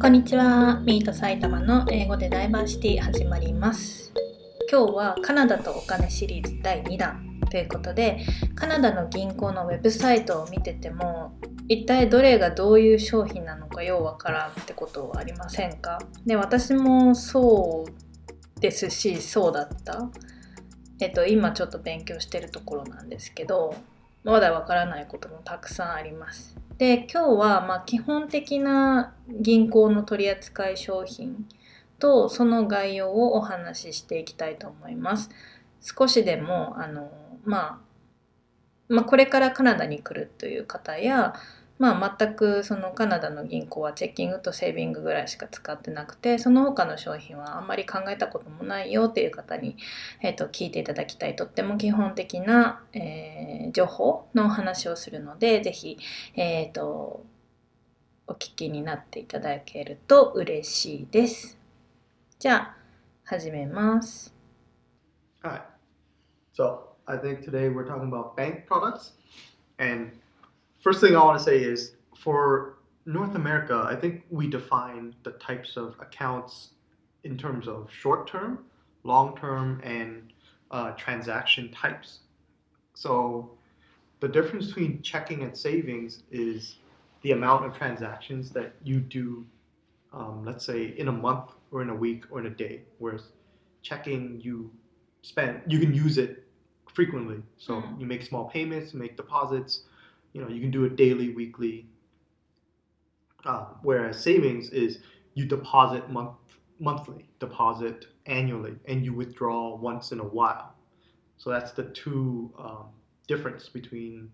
こんにちは。ミート埼玉の英語でダイバーシティ始まります。今日はカナダとお金シリーズ第2弾ということで、カナダの銀行のウェブサイトを見てても、一体どれがどういう商品なのかようわからんってことはありませんか？で、私もそうですし、そうだった。えっと、今ちょっと勉強してるところなんですけど、まだわからないこともたくさんあります。で今日はまあ基本的な銀行の取扱い商品とその概要をお話ししていきたいと思います。少しでもあの、まあ、まあこれからカナダに来るという方や、まあ、全くそのカナダの銀行はチェッキングとセービングぐらいしか使ってなくてその他の商品はあんまり考えたこともないよっていう方に、えー、と聞いていただきたいとっても基本的な、えー情報のお話をするのでぜひ、えー、とお聞きになっていただけると嬉しいです。じゃあ始めます。Alright. So I think today we're talking about bank products. And first thing I want to say is for North America, I think we define the types of accounts in terms of short term, long term, and uh, transaction types. So the difference between checking and savings is the amount of transactions that you do, um, let's say in a month or in a week or in a day. Whereas checking, you spend, you can use it frequently. So Mm. you make small payments, make deposits. You know, you can do it daily, weekly. Um, whereas savings is you deposit month monthly, deposit annually, and you withdraw once in a while. So that's the two um, difference between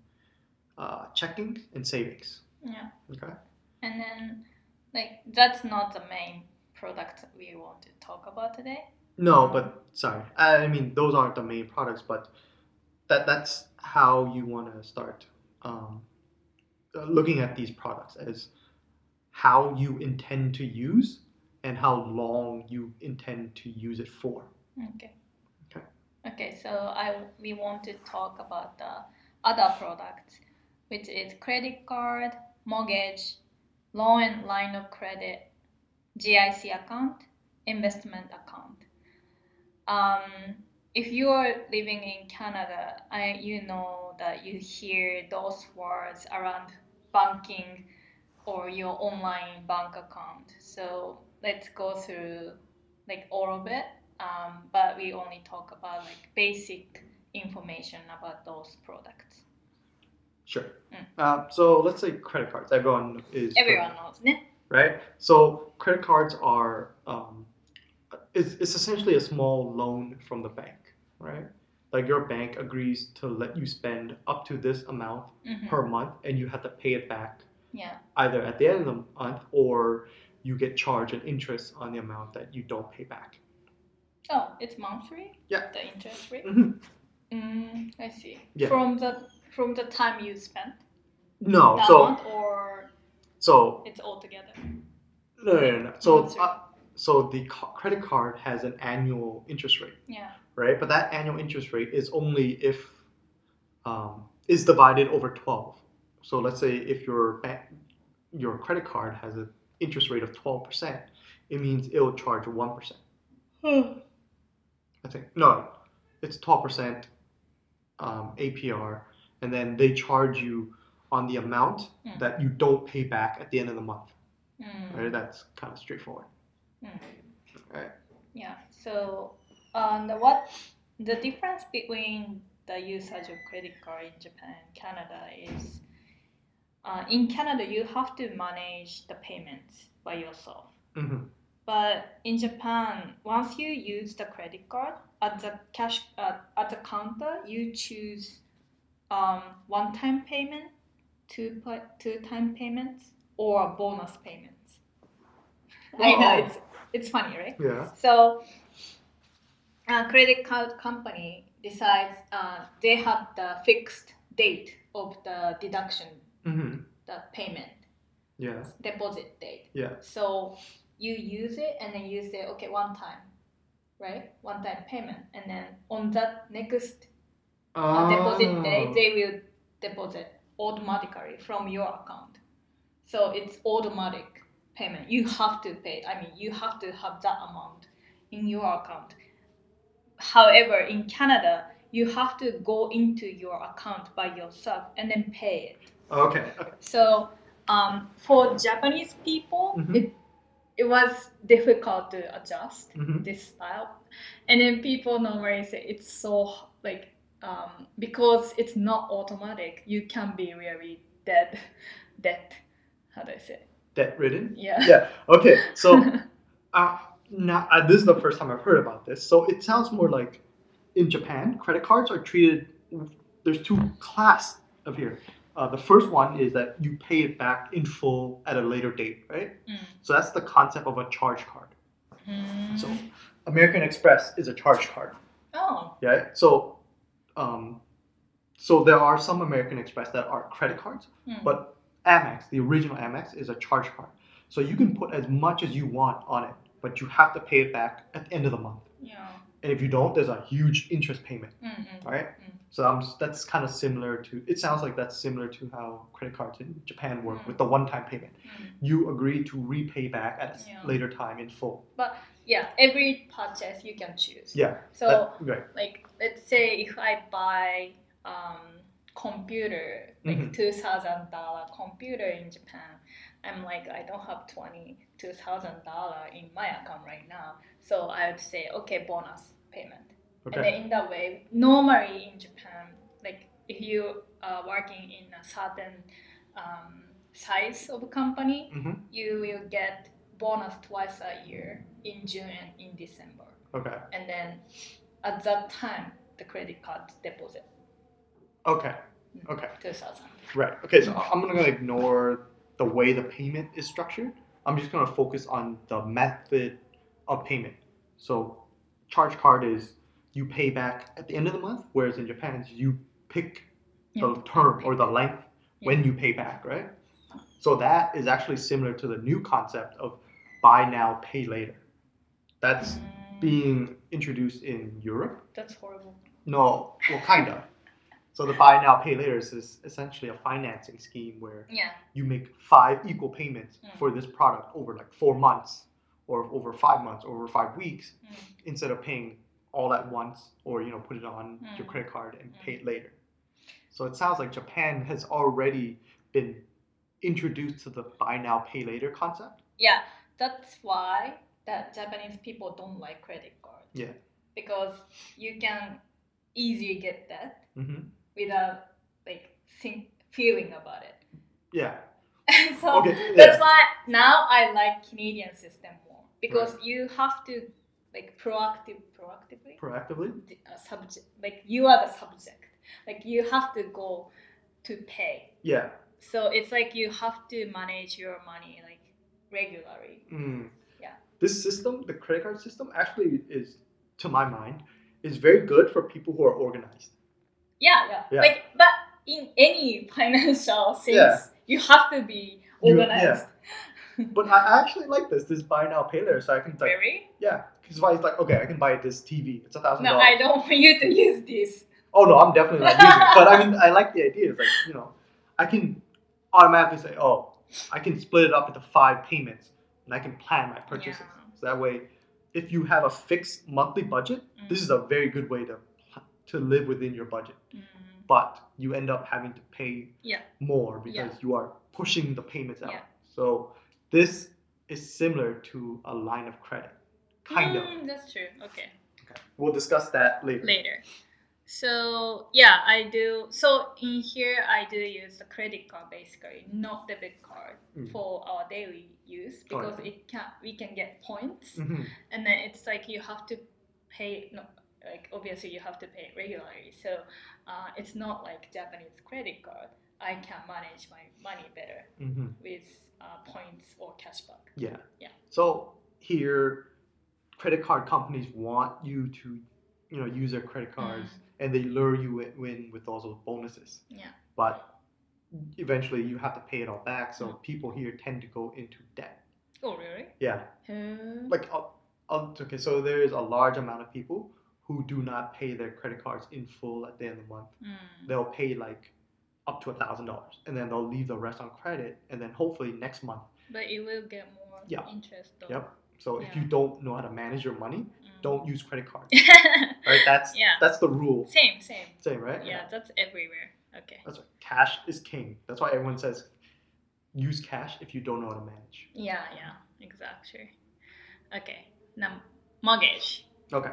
uh, checking and savings. Yeah. Okay. And then, like, that's not the main product we want to talk about today. No, but sorry. I I mean, those aren't the main products, but that that's how you want to start um, uh, looking at these products as how you intend to use and how long you intend to use it for. Okay. Okay. Okay, so I we want to talk about the other products, which is credit card, mortgage, loan and line of credit, GIC account, investment account. Um, if you are living in Canada, I you know that you hear those words around banking or your online bank account. So let's go through like all of it um, but we only talk about like basic information about those products. Sure. Mm. Uh, so let's say credit cards. Everyone is Everyone knows, right? So credit cards are um, it's, it's essentially a small loan from the bank, right? Like your bank agrees to let you spend up to this amount Mhm. per month, and you have to pay it back Yeah. either at the end of the month or you get charged an interest on the amount that you don't pay back. Oh, it's monthly. Yeah. The interest rate. Mhm. Mm, I see. Yeah. From the from the time you spent No, that so month, or so it's all together. no, no, no, no. So uh, so the ca- credit card has an annual interest rate. Yeah. Right? But that annual interest rate is only if um, is divided over twelve. So let's say if your bank, your credit card has an interest rate of twelve percent, it means it will charge one percent. I think no, it's twelve percent um, APR, and then they charge you on the amount Mm. that you don't pay back at the end of the month. Mm. Right? That's kind of straightforward. Mm. Right. Yeah. So, um, the what the difference between the usage of credit card in Japan and Canada is, uh, in Canada you have to manage the payments by yourself. hmm But in Japan, once you use the credit card at the cash uh, at the counter, you choose um, one-time payment, two two-time payments, or bonus payments. I know it's it's funny, right? Yeah. So, a credit card company decides uh, they have the fixed date of the deduction, hmm the payment Yeah. deposit date. Yeah. So you use it and then you say, okay, one time, right? One time payment, and then on that next uh, deposit day, Oh. they will deposit automatically from your account. So it's automatic payment. You have to pay. I mean, you have to have that amount in your account. However, in Canada, you have to go into your account by yourself and then pay it. Okay. okay. So um, for Japanese people, Mhm. it it was difficult to adjust Mhm. this style, and then people normally say it's so like um, because it's not automatic, you can be really dead, dead. How do I say? Debt ridden. Yeah. Yeah. Okay. So uh, now uh, this is the first time I've heard about this. So it sounds more like in Japan, credit cards are treated. There's two class of here. Uh, the first one is that you pay it back in full at a later date, right? Mm. So that's the concept of a charge card. Mm. So American Express is a charge card. oh. Yeah. So, um, so there are some American Express that are credit cards, Mm. but Amex, the original Amex, is a charge card. So you can put as much as you want on it, but you have to pay it back at the end of the month. yeah. And if you don't, there's a huge interest payment, Mm-mm. right? Mm. So um, that's kind of similar to. It sounds like that's similar to how credit cards in Japan work Mm. with the one-time payment. Mm. You agree to repay back at a Yeah. later time in full. But yeah. Every purchase you can choose. Yeah. So. that- right. like let's say if I buy um, computer like Mhm. two thousand dollar computer in Japan, I'm like I don't have twenty two thousand dollar in my account right now, so I would say okay bonus payment, and then in that way normally in Japan like if you are working in a certain um, size of a company, Mhm. you will get bonus twice a year in June and in December Okay. and then at that time the credit card deposit Okay. Okay. 2000 Right. Okay. So I'm gonna ignore the way the payment is structured. I'm just gonna focus on the method of payment. So, charge card is you pay back at the end of the month, whereas in Japan you pick the Yeah. term or the length when you pay back, right? So that is actually similar to the new concept of buy now, pay later. That's Mm, being introduced in Europe. that's horrible No, well, kind of. So the buy now, pay later is essentially a financing scheme where yeah you make five equal payments Mm. for this product over like four months or over five months over five weeks Mm. instead of paying all at once or you know put it on your Mm. credit card and Mm. pay it later so it sounds like japan has already been introduced to the buy now pay later concept yeah that's why that japanese people don't like credit cards Yeah. because you can easily get that hmm without like think, feeling about it. Yeah. So okay that's yeah. why now i like canadian system more. Because you have to like proactive proactively. Proactively? Uh, subject like you are the subject. Like you have to go to pay. Yeah. So it's like you have to manage your money like regularly. Mm. Yeah. This system, the credit card system, actually is, to my mind, is very good for people who are organized. Yeah yeah, Yeah. like but in any financial things Yeah. you have to be You- organized But I I actually like this, this buy now pay later, so I can like, really yeah, because if I was like, okay, I can buy this TV, it's a thousand no i don't want you to use this Oh no, I'm definitely not using it. But I mean, I like the idea. It's like you know, I can automatically say, oh, I can split it up into five payments, and I can plan my purchases. Yeah. So that way, if you have a fixed monthly budget, this mm. is a very good way to to live within your budget. Mm. But you end up having to pay Yeah. more because Yeah. you are pushing the payments out. Yeah. So this is similar to a line of credit, kind of. Mm, that's true okay Okay. We'll discuss that later. later. So yeah, I do. So in here, I do use the credit card basically, not the debit card Mm. for our daily use Oh, because yeah. it can we can get points, hmm and then it's like you have to pay. No, like obviously you have to pay regularly. So uh, it's not like Japanese credit card. I can manage my money better hmm with uh, points or cashback. Yeah. Yeah. So here, credit card companies want you to, you know, use their credit cards, and they lure you in, with all those bonuses. Yeah. But eventually, you have to pay it all back. So Mm. people here tend to go into debt. Oh really? Yeah. Hmm. Like, uh, uh, okay, so there is a large amount of people who do not pay their credit cards in full at the end of the month. Mm. They'll pay like up to a thousand dollars, and then they'll leave the rest on credit, and then hopefully next month. But you will get more Yeah. interest. Though. Yep. So if you don't know how to manage your money, Mm. don't use credit cards. Right? That's Yeah. that's the rule. Same, same. Same, right? Yeah, that's everywhere. Okay. That's right. Cash is king. That's why everyone says use cash if you don't know how to manage. Yeah, yeah, exactly. Okay. Now, mortgage. Okay.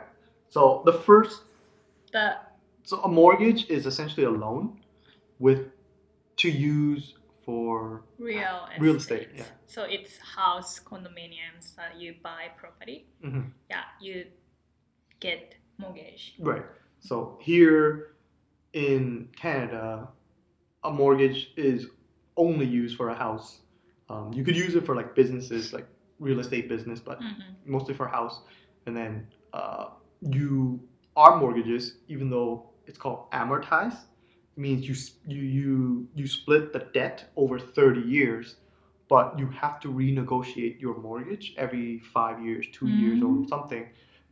So the first The so a mortgage is essentially a loan with to use for real estate. Real estate, yeah. So it's house condominiums that you buy property. Mhm. Yeah, you get mortgage. right. So here in Canada, a mortgage is only used for a house. Um, you could use it for like businesses, like real estate business, but hmm mostly for house. And then uh, you are mortgages, even though it's called amortized, means you you you you split the debt over thirty years, but you have to renegotiate your mortgage every five years, two years, or Mm. something,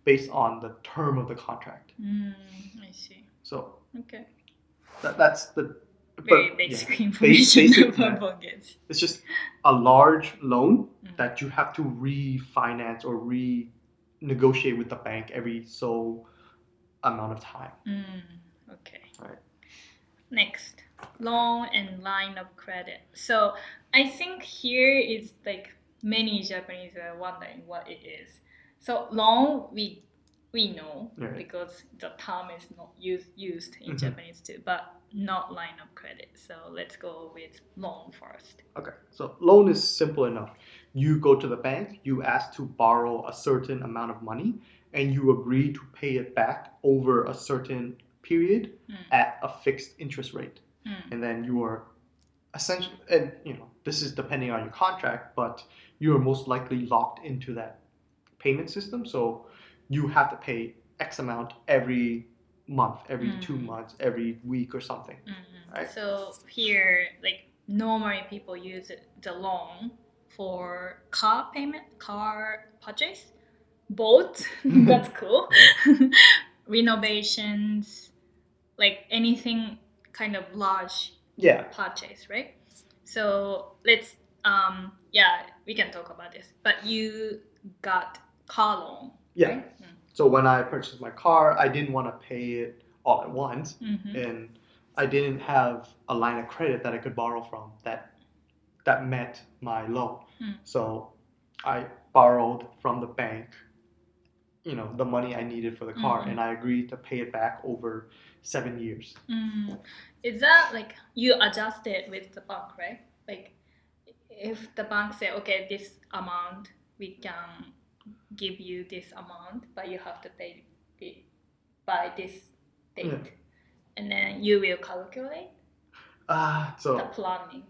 based on the term of the contract. Mm, I see. So Okay. that, that's the Very but, basic yeah, information basic, about mortgage. it's just a large loan Mm. that you have to refinance or renegotiate with the bank every so amount of time. Mm, okay. Right. Next, loan and line of credit. So I think here is like many Japanese are wondering what it is. So loan we we know Right. because the term is not used used in Mhm. Japanese too, but not line of credit. So let's go with loan first. Okay, so loan is simple enough. You go to the bank, you ask to borrow a certain amount of money, and you agree to pay it back over a certain period Mm. at a fixed interest rate. Mm. And then you are essentially, and you know, this is depending on your contract, but you are most likely locked into that payment system. So you have to pay X amount every month, every two Mm. months, every week or something. Mhm. Right. So here, like normally people use it- the loan for car payment, car purchase, boat. That's cool. Renovations, like anything kind of large Yeah, purchase, right? So let's um yeah we can talk about this. But you got car loan, yeah. right? So when I purchased my car, I didn't want to pay it all at once, Mm-hmm. and I didn't have a line of credit that I could borrow from that that met my loan. Mm. So I borrowed from the bank, you know, the money I needed for the car, Mhm. and I agreed to pay it back over seven years. Mm. Is that like you adjust it with the bank, right? Like if the bank say, okay, this amount we can give you this amount, but you have to pay it by this date, Yeah. and then you will calculate Ah, the so planning,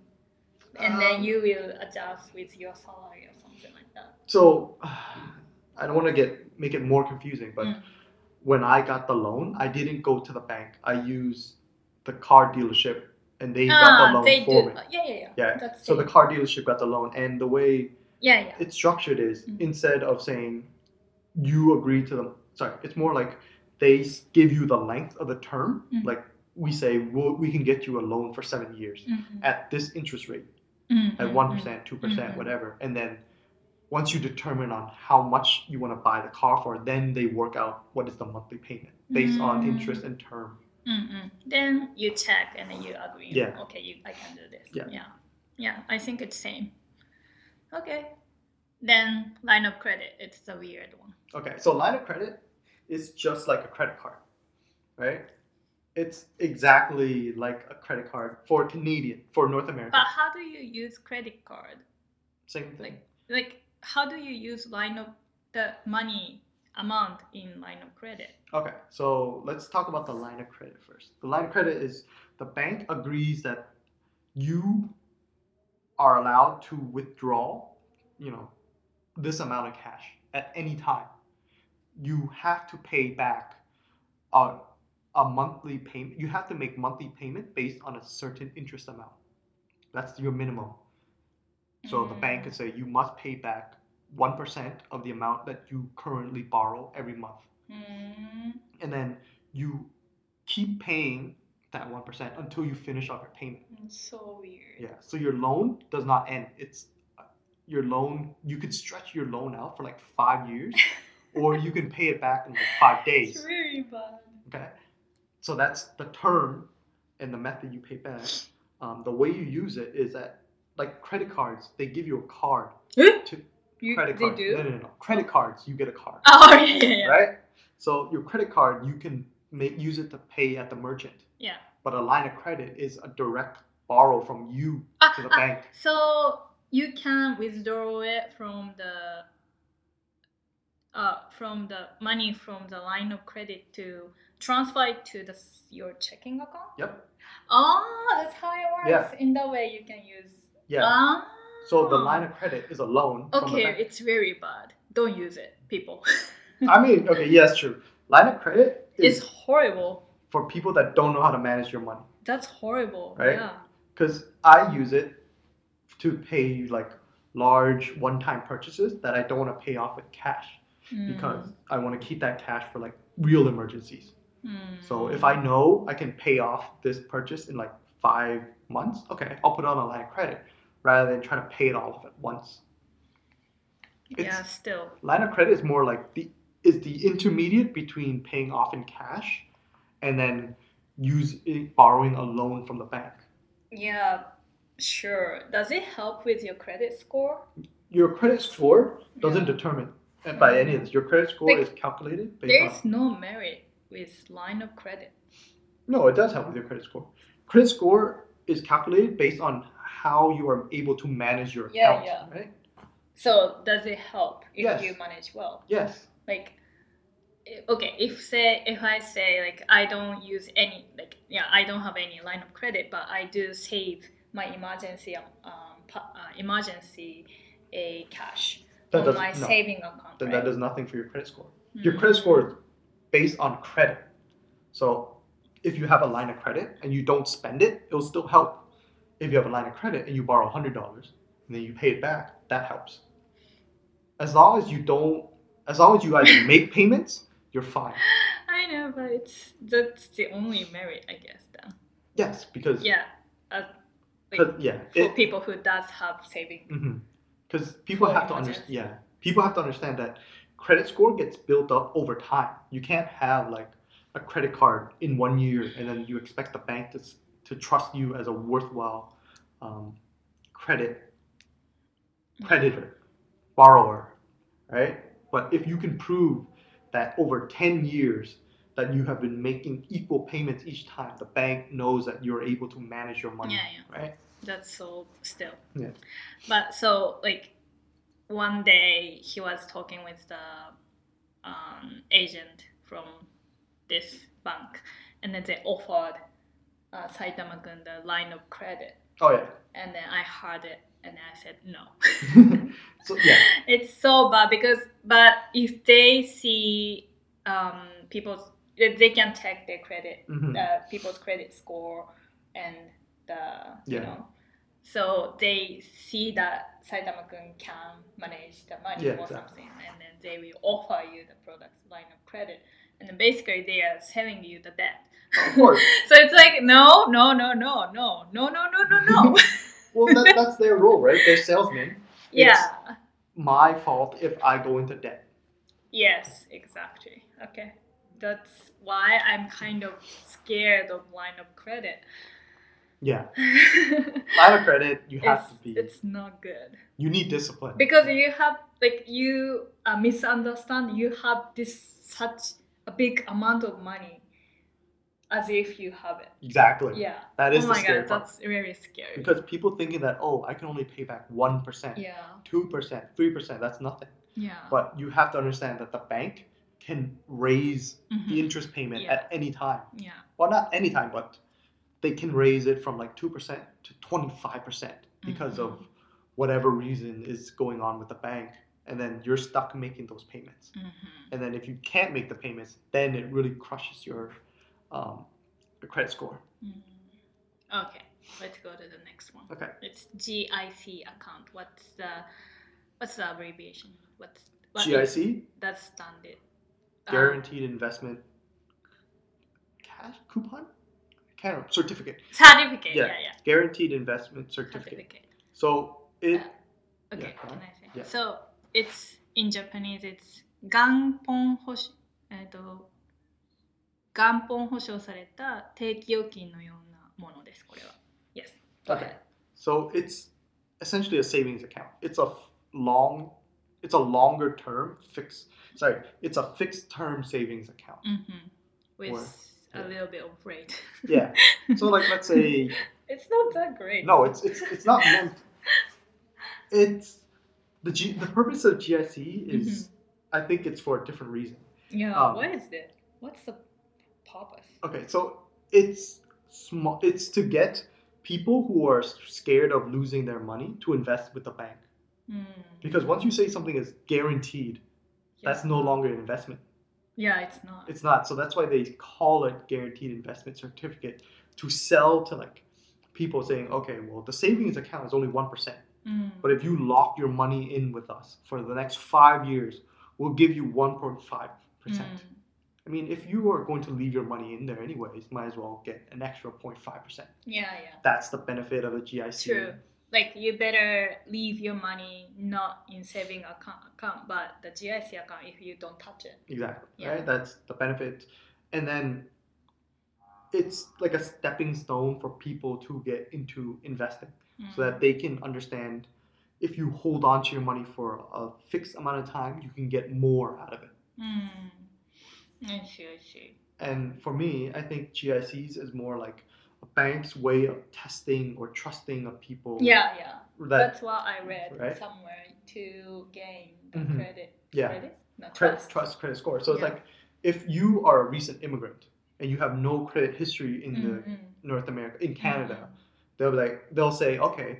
and then Um, you will adjust with your salary or something like that. so I don't want to get make it more confusing, but Mm. when I got the loan, I didn't go to the bank. I used the car dealership, and they got the loan Ah, they for do. me. Yeah, yeah, yeah. Yeah. That's So the car dealership got the loan, and the way yeah, yeah. it's structured is Mm. instead of saying you agree to the sorry, it's more like they give you the length of the term. Mm. Like we say, we'll, we can get you a loan for seven years Mhm. at this interest rate, Mm, at one mm. two percent, Mhm. whatever, and then. Once you determine on how much you want to buy the car for, then they work out what is the monthly payment based on Mm. interest and term. Mm-mm. Then you check and then you agree. Yeah. Okay, you, I can do this. Yeah. Yeah. Yeah, I think it's same. Okay. Then line of credit, it's the weird one. Okay, so line of credit is just like a credit card, right? It's exactly like a credit card for Canadian, for North America. But how do you use credit card? Same thing. Like how do you use line of the money amount in line of credit? Okay, so let's talk about the line of credit first. The line of credit is the bank agrees that you are allowed to withdraw, you know, this amount of cash at any time. You have to pay back a, a monthly payment. You have to make monthly payment based on a certain interest amount. That's your minimum. So the bank Mm. could say you must pay back 1% of the amount that you currently borrow every month Mm. and then you keep paying that one percent until you finish off your payment. It's so weird. Yeah. So your loan does not end. It's your loan. You could stretch your loan out for like five years, or you can pay it back in like five days. It's really bad. So that's the term and the method you pay back. Um, the way you use it is that like credit cards, they give you a card. To, You, credit cards. do? No, no, no. Credit cards, you get a card. Oh yeah, yeah, yeah. Right? So your credit card, you can make use it to pay at the merchant. Yeah. But a line of credit is a direct borrow from you Ah, to the ah, bank. So you can withdraw it from the uh, from the money from the line of credit to transfer it to the your checking account. Yep. Oh, that's how it works. Yeah. In that way, you can use. Yeah. Ah. so the line of credit is a loan. Okay, it's very bad. Don't use it, people. I mean, okay, yes, true. Line of credit it's is horrible. for people that don't know how to manage your money. That's horrible. Right? Yeah. because I use it to pay like large one-time purchases that I don't want to pay off with cash because I want to keep that cash for like real emergencies. Mm. So if I know I can pay off this purchase in like five months, okay, I'll put it on a line of credit rather than trying to pay it all off at once. yeah, still. Line of credit is more like the is the intermediate between paying off in cash and then use borrowing a loan from the bank. Yeah, sure. Does it help with your credit score? Your credit score doesn't Yeah. determine by any of this. Your credit score Like, is calculated based There's on. no merit with line of credit. No, it does help with your credit score. Credit score is calculated based on how you are able to manage your Yeah, account, yeah. right? So does it help if Yes. you manage well? Yes. Like, okay, if say if I say like I don't use any like yeah I don't have any line of credit, but I do save my emergency um uh, emergency a cash That on does my no. saving account. Then right? that does nothing for your credit score. Your Mm. credit score is based on credit. So if you have a line of credit and you don't spend it, it'll still help. If you have a line of credit and you borrow hundred dollars and then you pay it back, that helps. As long as you don't, as long as you either make payments, you're fine. I know, but it's that's the only merit, I guess. Then Yes, because yeah, uh, like, yeah, for it, people who does have saving. because people have to understand. Yeah, people have to understand that credit score gets built up over time. You can't have like a credit card in one year and then you expect the bank to to trust you as a worthwhile um, credit creditor, borrower, right? But if you can prove that over 10 years that you have been making equal payments each time, the bank knows that you're able to manage your money, Yeah, yeah. right? That's so still. Yeah. But so like one day he was talking with the um, agent from this bank, and then they offered uh, Saitama-kun the line of credit, Oh yeah. and then I heard it, and I said no. so yeah, it's so bad because but if they see um, people's they can check their credit mhm. uh, people's credit score and the you Yeah. know so they see that Saitama-kun can manage the money Yeah, or exactly. something and then they will offer you the product line of credit and then basically they are selling you the debt of course. so it's like no no no no no no no no no no Well, that, that's their role, right? They're salesmen. yeah My fault if I go into debt. Yes, exactly. Okay. That's why I'm kind of scared of line of credit. Yeah, it's, line of credit, you have to be. it's not good. You need discipline. Because you have, like, you uh, misunderstand, you have this such a big amount of money as if you have it. Exactly. Yeah. That is oh the my scary god, part. that's really scary. Because people thinking that oh, I can only pay back one percent, yeah. two percent, three percent. That's nothing. Yeah. But you have to understand that the bank can raise Mhm. the interest payment Yeah. at any time. Yeah. Well, not any time, but they can raise it from like two percent to twenty-five percent because Mhm. of whatever reason is going on with the bank, and then you're stuck making those payments. hmm And then if you can't make the payments, then it really crushes your um, your credit score. Mm. Okay, let's go to the next one. Okay. It's GIC account. What's the what's the abbreviation? What's what GIC, That's standard. Um, guaranteed investment cash coupon, can't remember, certificate, certificate. Yeah. Yeah, yeah. guaranteed investment certificate. Certificate. So it Yeah. Okay, Yeah, can go I say? Yeah. So it's in Japanese it's 元本保証えっ、と元本保証された定期預金のようなものですこれは。Yes. Go Okay. ahead. So it's essentially a savings account. It's a f- long, it's a longer term fixed. Sorry, it's a fixed term savings account. Mhm. With or- a little bit of rate. Yeah. So like let's say it's not that great. no, it's it's it's not meant. It's the G, the purpose of GIC is I think it's for a different reason. Yeah. Um, what is it? What's the purpose? Okay, so it's small. It's to get people who are scared of losing their money to invest with the bank. Mm. Because once you say something is guaranteed, that's no longer an investment. Yeah, it's not. It's not. So that's why they call it guaranteed investment certificate to sell to like people saying, okay, well, the savings account is only 1%. Mm. But if you lock your money in with us for the next five years, we'll give you 1.5%. Mm. I mean, if you are going to leave your money in there anyways, might as well get an extra 0.5%. Yeah, yeah. That's the benefit of a GIC. True. Like you better leave your money not in saving account, account but the GIC account if you don't touch it. Exactly. Yeah. Right? That's the benefit. And then it's like a stepping stone for people to get into investing so that they can understand if you hold on to your money for a fixed amount of time, you can get more out of it. Mm. I see, I see. And for me, I think GICs is more like a bank's way of testing or trusting of people. Yeah, yeah. That That's what I read Right. somewhere to gain the Mhm. credit. yeah, Credit? No, credit, trust. trust credit score. So it's like if you are a recent immigrant and you have no credit history in the Mm, mm, North America, in Canada, mm. they'll be like they'll say, okay,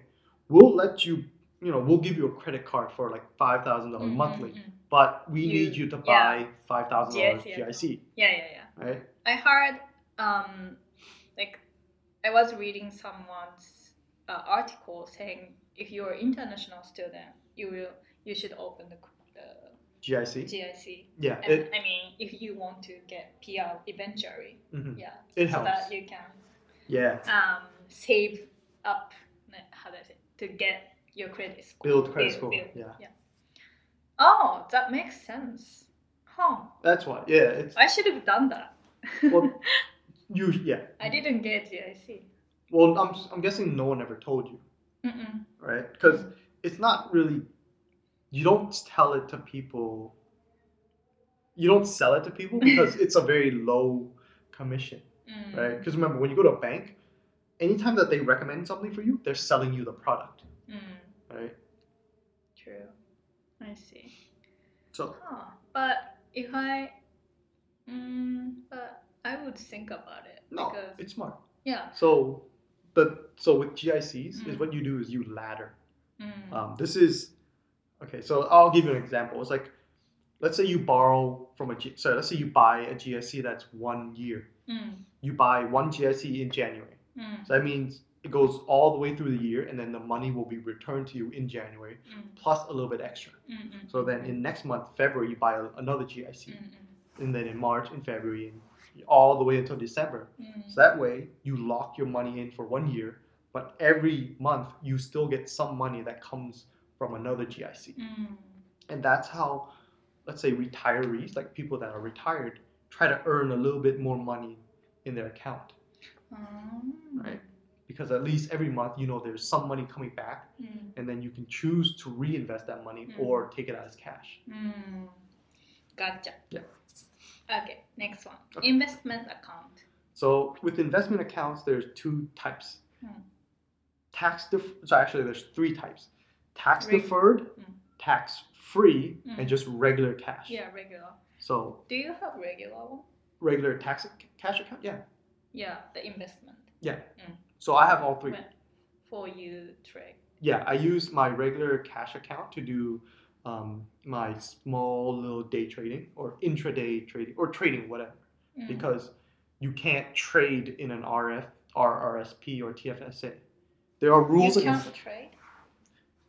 we'll let you, you know, we'll give you a credit card for like five thousand dollars Mm, monthly, mm, mm. but we You- need you to yeah. buy five thousand dollars. GIC, Yeah, yeah, yeah. right? I heard, um, like, I was reading someone's uh, article saying if you're an international student, you will you should open the, the GIC, GIC. yeah, And it I mean, if you want to get PR eventually, mhm. yeah, it so helps, that you can yeah, um, save up. How does it to get your credit score? build credit score, build. yeah, Oh, that makes sense. Huh. that's why, yeah, it's I should have done that. Well, you, yeah, I didn't get you. I see. well, I'm I'm guessing no one ever told you, Mm-mm. right? Because it's not really, you don't tell it to people. You don't sell it to people because it's a very low commission. Mm. right? Because remember, when you go to a bank, anytime that they recommend something for you, they're selling you the product, Mm. right? True. I see. So Huh. But if I, mm, but I would think about it no, because it's smart. yeah. So the so with GICs is Mm. what you do is you ladder. Mm. Um, this is okay. So I'll give you an example. It's like let's say you borrow from a G, sorry, let's say you buy a GIC that's one year. Mm. You buy one GIC in January. Mm. So that means it goes all the way through the year, and then the money will be returned to you in January Mm. plus a little bit extra. Mm. Mm. So then in next month, February, you buy a- another GIC. Mm. Mm. and then in March in February all the way until December. Mm. So that way you lock your money in for one year, but every month you still get some money that comes from another GIC. Mm. And that's how, let's say, retirees, like people that are retired, try to earn a little bit more money in their account, Um, right? Because at least every month you know there's some money coming back, Mm. and then you can choose to reinvest that money Mm. or take it out as cash. Mm. Gotcha. Yeah. Okay, next one. Okay. Investment account. So with investment accounts, there's two types. Hmm. Tax def- so actually there's three types. Tax Reg- deferred, Hmm. tax free, Hmm. and just regular cash. Yeah, regular. So Do you have regular one? regular tax cash account, yeah. Yeah, the investment. Yeah. So I have all three. When- For you trade. Yeah, I use my regular cash account to do um, my small little day trading or intraday trading or trading whatever Mm. because you can't trade in an RF RRSP or TFSA. There are rules you can't trade.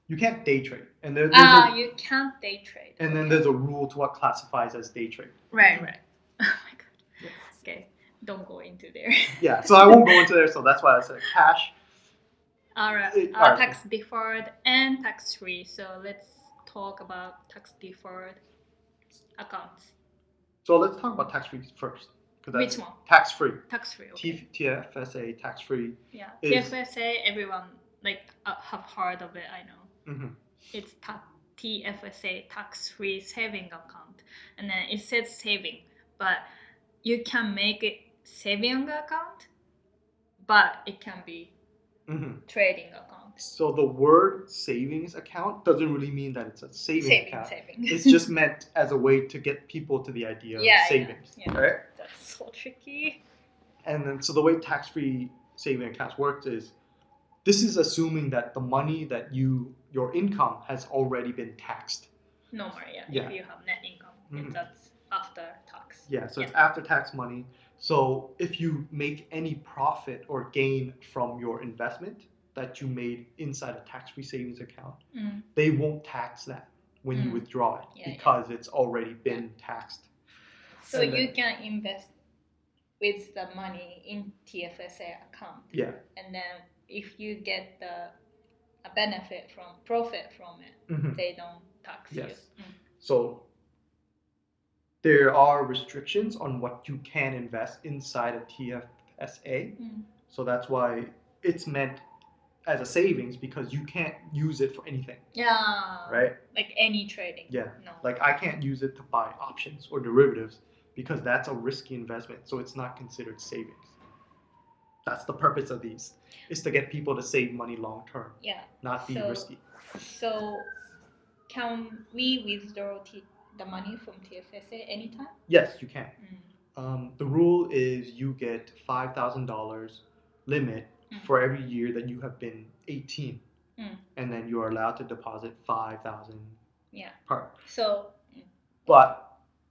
you can't day trade, and there, Ah, a, you can't day trade. and then there's a rule to what classifies as day trade. right, right. Oh my god. Okay. don't go into there. Yeah, so I won't go into there. So that's why I said cash. Uh, alright. tax deferred and tax free. So let's talk about tax deferred accounts. So let's talk about tax free first. Which one? Tax free. Tax free. Okay. T- TFSA tax free. yeah. is- TFSA. Everyone like uh, have heard of it. I know. hmm It's ta- TFSA tax free saving account, and then it says saving, but you can make it saving account, but it can be hmm trading account. So the word savings account doesn't really mean that it's a saving Saving, account. saving. It's just meant as a way to get people to the idea of Yeah, yeah, savings, yeah. right? That's so tricky. And then so the way tax-free saving accounts works is this is assuming that the money that you your income has already been taxed. No more, yeah. Yeah. If you have net income, Mhm. that's after tax. Yeah, so it's after tax money. So if you make any profit or gain from your investment that you made inside a tax-free savings account, Mm. they won't tax that when you Mm. withdraw it Yeah, yeah. because it's already been taxed. So And you then- can invest with the money in TFSA account, Yeah. and then if you get the a benefit from profit from it, Mhm. they don't tax Yes. you. Mm. So there are restrictions on what you can invest inside a TFSA. Mm. So that's why it's meant as a savings because you can't use it for anything, Yeah. right? Like any trading. Yeah. No. Like I can't use it to buy options or derivatives because that's a risky investment, so it's not considered savings. That's the purpose of these, is to get people to save money long term, yeah. not be So- risky. So can we withdraw T- the money from TFSA anytime? Yes, you can. Mm. Um, the rule is you get five thousand dollars limit Mm. for every year that you have been eighteen, Mm. and then you are allowed to deposit five thousand Yeah. per. So But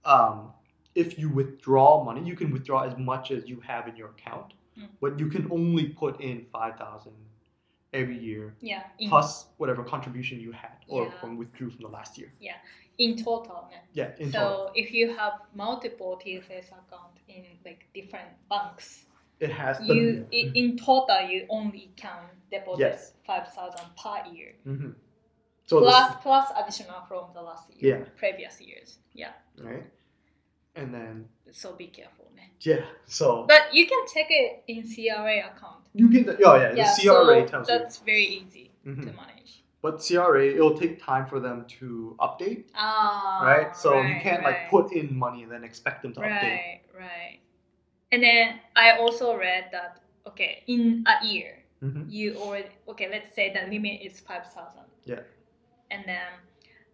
um, if you withdraw money, you can withdraw as much as you have in your account, Mm. but you can only put in five thousand every year yeah. In, plus whatever contribution you had or Yeah. from withdrew from the last year. Yeah. In total Yeah, in total so total, if you have multiple TFS account in like different banks, it has the. you i- in total you only can deposit Yes. five thousand per year. Mhm. So this- plus plus additional from the last year, Yeah. previous years. Yeah. right, and then So be careful. man. yeah, so But you can check it in CRA account. you can. Oh yeah, yeah, the CRA so tells you. that's very easy Mhm. to manage. But CRA, it'll take time for them to update, Ah, right? So you can't right. like put in money and then expect them to update. Right, right. And then I also read that okay, in a year hmm you already okay. Let's say the limit is five thousand. Yeah. And then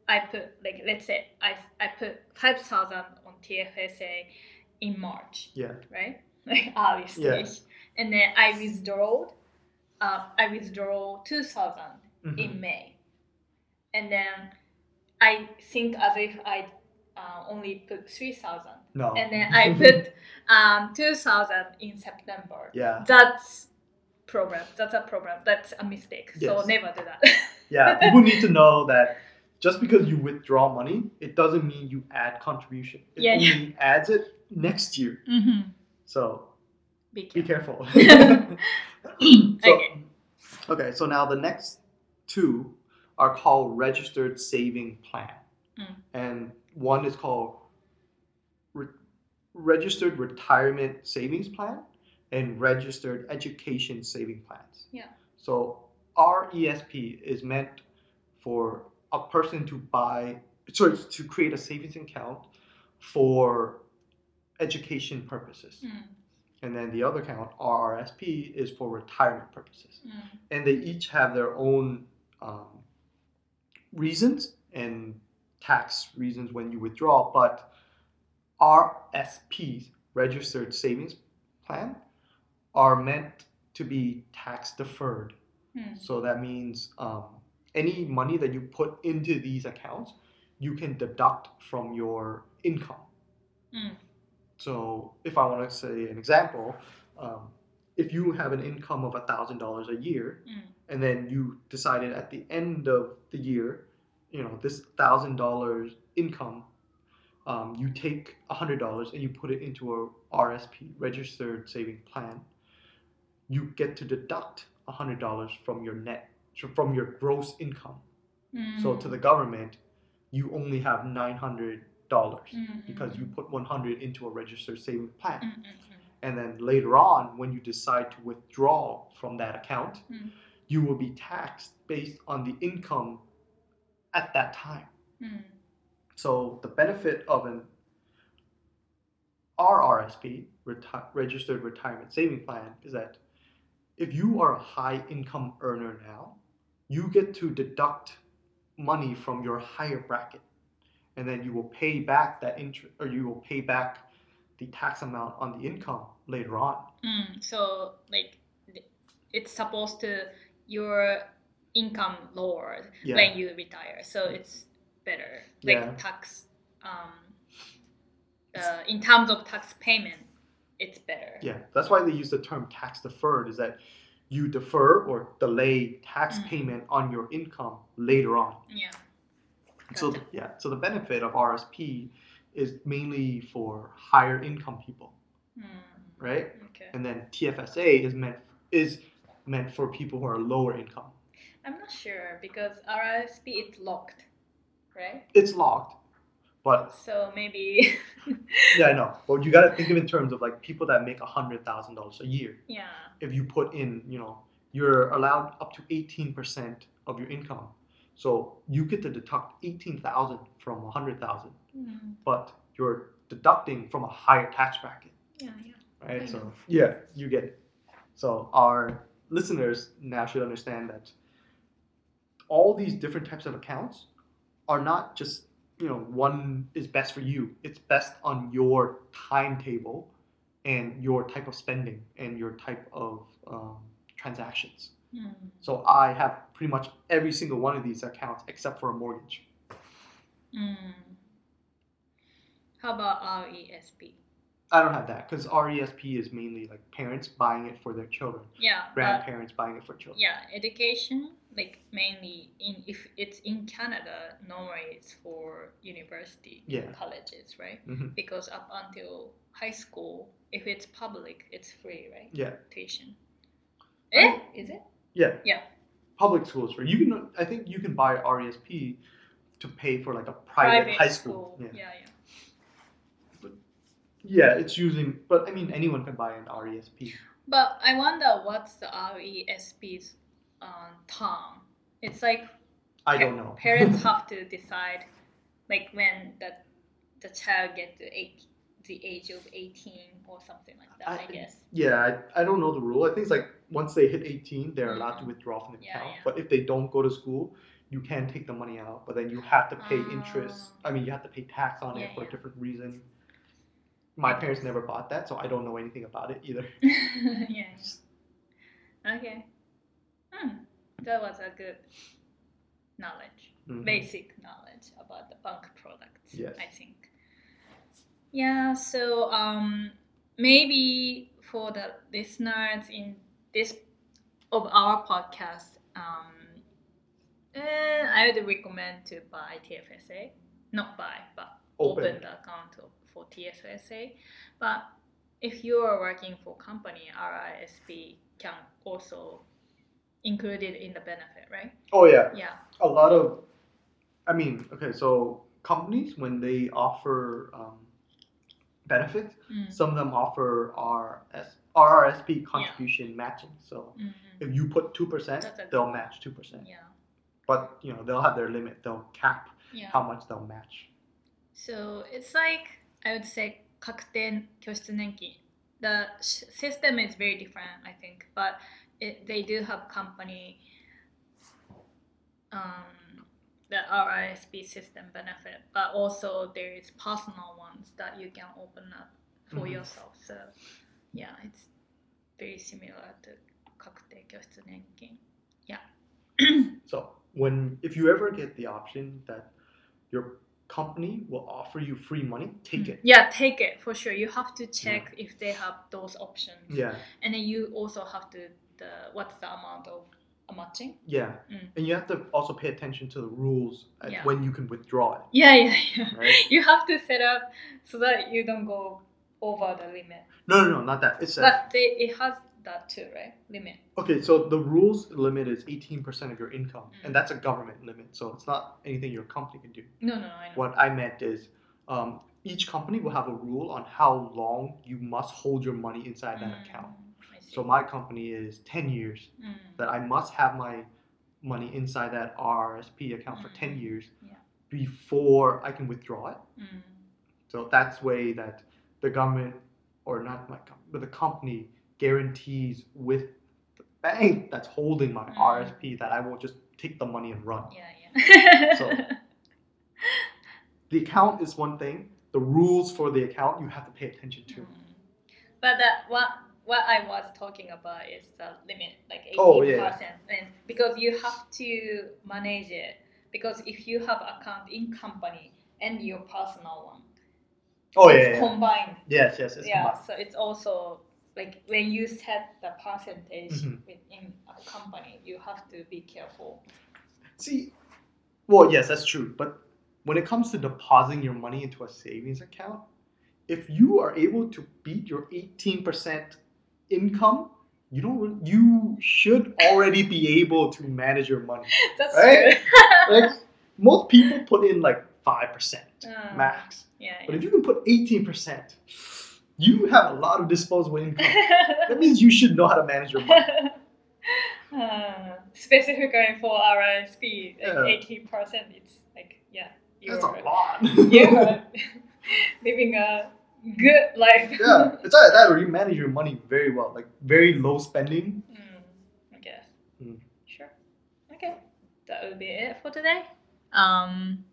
I put like let's say I I put five thousand on TFSA in March, Yeah. right? Like early Yeah. And then I withdrawed. Uh, I withdraw two thousand Mhm. in May, and then I think as if I uh, only put three thousand No. and then I put um, 2000 in September. yeah. That's program. That's a program. That's a mistake. So never do that. Yeah. People need to know that just because you withdraw money, it doesn't mean you add contribution. It Yeah, yeah. adds it next year. mm-hmm. So Be be careful. careful. so, Okay. okay. So now the next two are called registered saving plan, Mm. and one is called re- registered retirement savings plan and registered education saving plans. Yeah. So RESP is meant for a person to buy, sorry, to create a savings account for education purposes. Mm, And then the other account, RRSP, is for retirement purposes. mm, And they each have their own um, reasons and tax reasons when you withdraw. But RSPs, registered savings plan, are meant to be tax deferred. mm. So that means um, any money that you put into these accounts, you can deduct from your income. Mm. So if I want to say an example, um, if you have an income of thousand dollars a year, Mm. and then you decided at the end of the year, you know this thousand dollars income um, you take $100 and you put it into a RSP, registered saving plan, you get to deduct $100 from your net, from your gross income. So to the government, you only have $900 because you put 100 into a registered saving plan. Mm, And then later on, when you decide to withdraw from that account, Mm. you will be taxed based on the income at that time. So the benefit of an RRSP, reti- registered retirement saving plan, is that if you are a high income earner now, you get to deduct money from your higher bracket, and then you will pay back that interest, or you will pay back the tax amount on the income later on. Mm, so like it's supposed to your income lowered Yeah. when you retire, so it's better. Like Yeah. tax, um, uh, in terms of tax payment, it's better. Yeah, that's why they use the term tax deferred. Is that you defer or delay tax Mm. payment on your income later on. Yeah. So yeah, so the benefit of RSP is mainly for higher income people, Mm, right? okay. And then TFSA is meant is meant for people who are lower income. I'm not sure because RSP it's locked, right? It's locked, but So maybe, yeah, I know. But you got to think of it in terms of like people that make a hundred thousand dollars a year. yeah. If you put in, you know, you're allowed up to eighteen percent of your income, so you get to deduct eighteen thousand from a hundred thousand, Mm, but you're deducting from a higher tax bracket. yeah, yeah. right? I So know. yeah, you get it. So our listeners now should understand that all these different types of accounts are not just you know one is best for you. It's best on your timetable and your type of spending and your type of um, transactions. Mm. So I have pretty much every single one of these accounts except for a mortgage. Mm. How about RESP? I don't have that because RESP is mainly like parents buying it for their children, Yeah, grandparents buying it for children. yeah, education like mainly in if it's in Canada, normally it's for university, Yeah. colleges, right? Mhm. Because up until high school, if it's public, it's free, right? Yeah. Tuition. Eh? Is it? Yeah. Yeah. Public schools for you can. I think you can buy RESP to pay for like a private, high school. Yeah, Yeah. yeah. Yeah, it's using. But I mean, anyone can buy an RESP. But I wonder what's the RESP's um, term. It's like I don't know. parents have to decide like when the the child get to eight, the age of 18 or something like that i, I- guess yeah, I, I don't know the rule. I think it's like once they hit 18, they're allowed to Mhm. withdraw from the Yeah, account. yeah. But if they don't go to school, you can take the money out, but then you have to pay interest. Ah. I mean, you have to pay tax on Yeah, it for a different reason. My parents never bought that, so I don't know anything about it either. yeah okay hmm. that was a good knowledge Mhm. basic knowledge about the bank products Yes. i think yeah so um maybe for the listeners in this of our podcast um eh, i would recommend to buy tfsa not buy but Open. open, the account of- for tfsa but if you are working for company risp can also include it in the benefit right? Oh yeah, yeah. A lot of i mean okay so companies when they offer um, benefits Mm. some of them offer RS, rrsp contribution matching. So Mhm. if you put 2% they'll good- match 2% yeah. But you know they'll have their limit. They'll cap yeah. how much they'll match. So it's like I would say 確定拠出年金 the system is very different I think but it, they do have company um, the RISP system benefit but also there is personal ones that you can open up for mm-hmm. yourself. So yeah it's very similar to 確定拠出年金 yeah. So when if you ever get the option that your company will offer you free money take it yeah take it for sure you have to check if they have those options yeah and then you also have to the what's the amount of a matching. Yeah, Mm. and you have to also pay attention to the rules at Yeah. when you can withdraw it. Yeah, yeah, yeah. Right? You have to set up so that you don't go over the limit. No, no, no, not that. It's a, But they, it has that too, right? Limit. okay. So the rules limit is eighteen percent of your income, Mm. and that's a government limit. So it's not anything your company can do. No, no, I know. What I meant is, um, each company will have a rule on how long you must hold your money inside that Mm, account. So my company is ten years Mm. that I must have my money inside that RSP account for Mm. ten years Yeah. before I can withdraw it. Mm. So that's way that the government, or not my company, but the company guarantees with the bank that's holding my Mm. RSP that I will just take the money and run. Yeah, yeah. So- The account is one thing. The rules for the account you have to pay attention to. Mm. But that what what I was talking about is the limit, like eighteen Oh, yeah. percent, and because you have to manage it. Because if you have account in company and your personal one, Oh it's yeah, combined. yes, yes, it's yeah, combined. so it's also like when you set the percentage Mhm. within a company, you have to be careful. See, well, yes, that's true. But when it comes to depositing your money into a savings account, if you are able to beat your 18% income, you don't. You should already be able to manage your money. That's Right? Like most people put in like five percent Uh, max, yeah. but if you can put 18%, you have a lot of disposable income. That means you should know how to manage your money. uh, specifically for RSP, like Yeah. eighty percent, it's like yeah, That's a lot. you're living a good life. yeah, it's like that. Or you manage your money very well, like very low spending. Mm, I guess. Mm. Sure. Okay, that would be it for today. Um,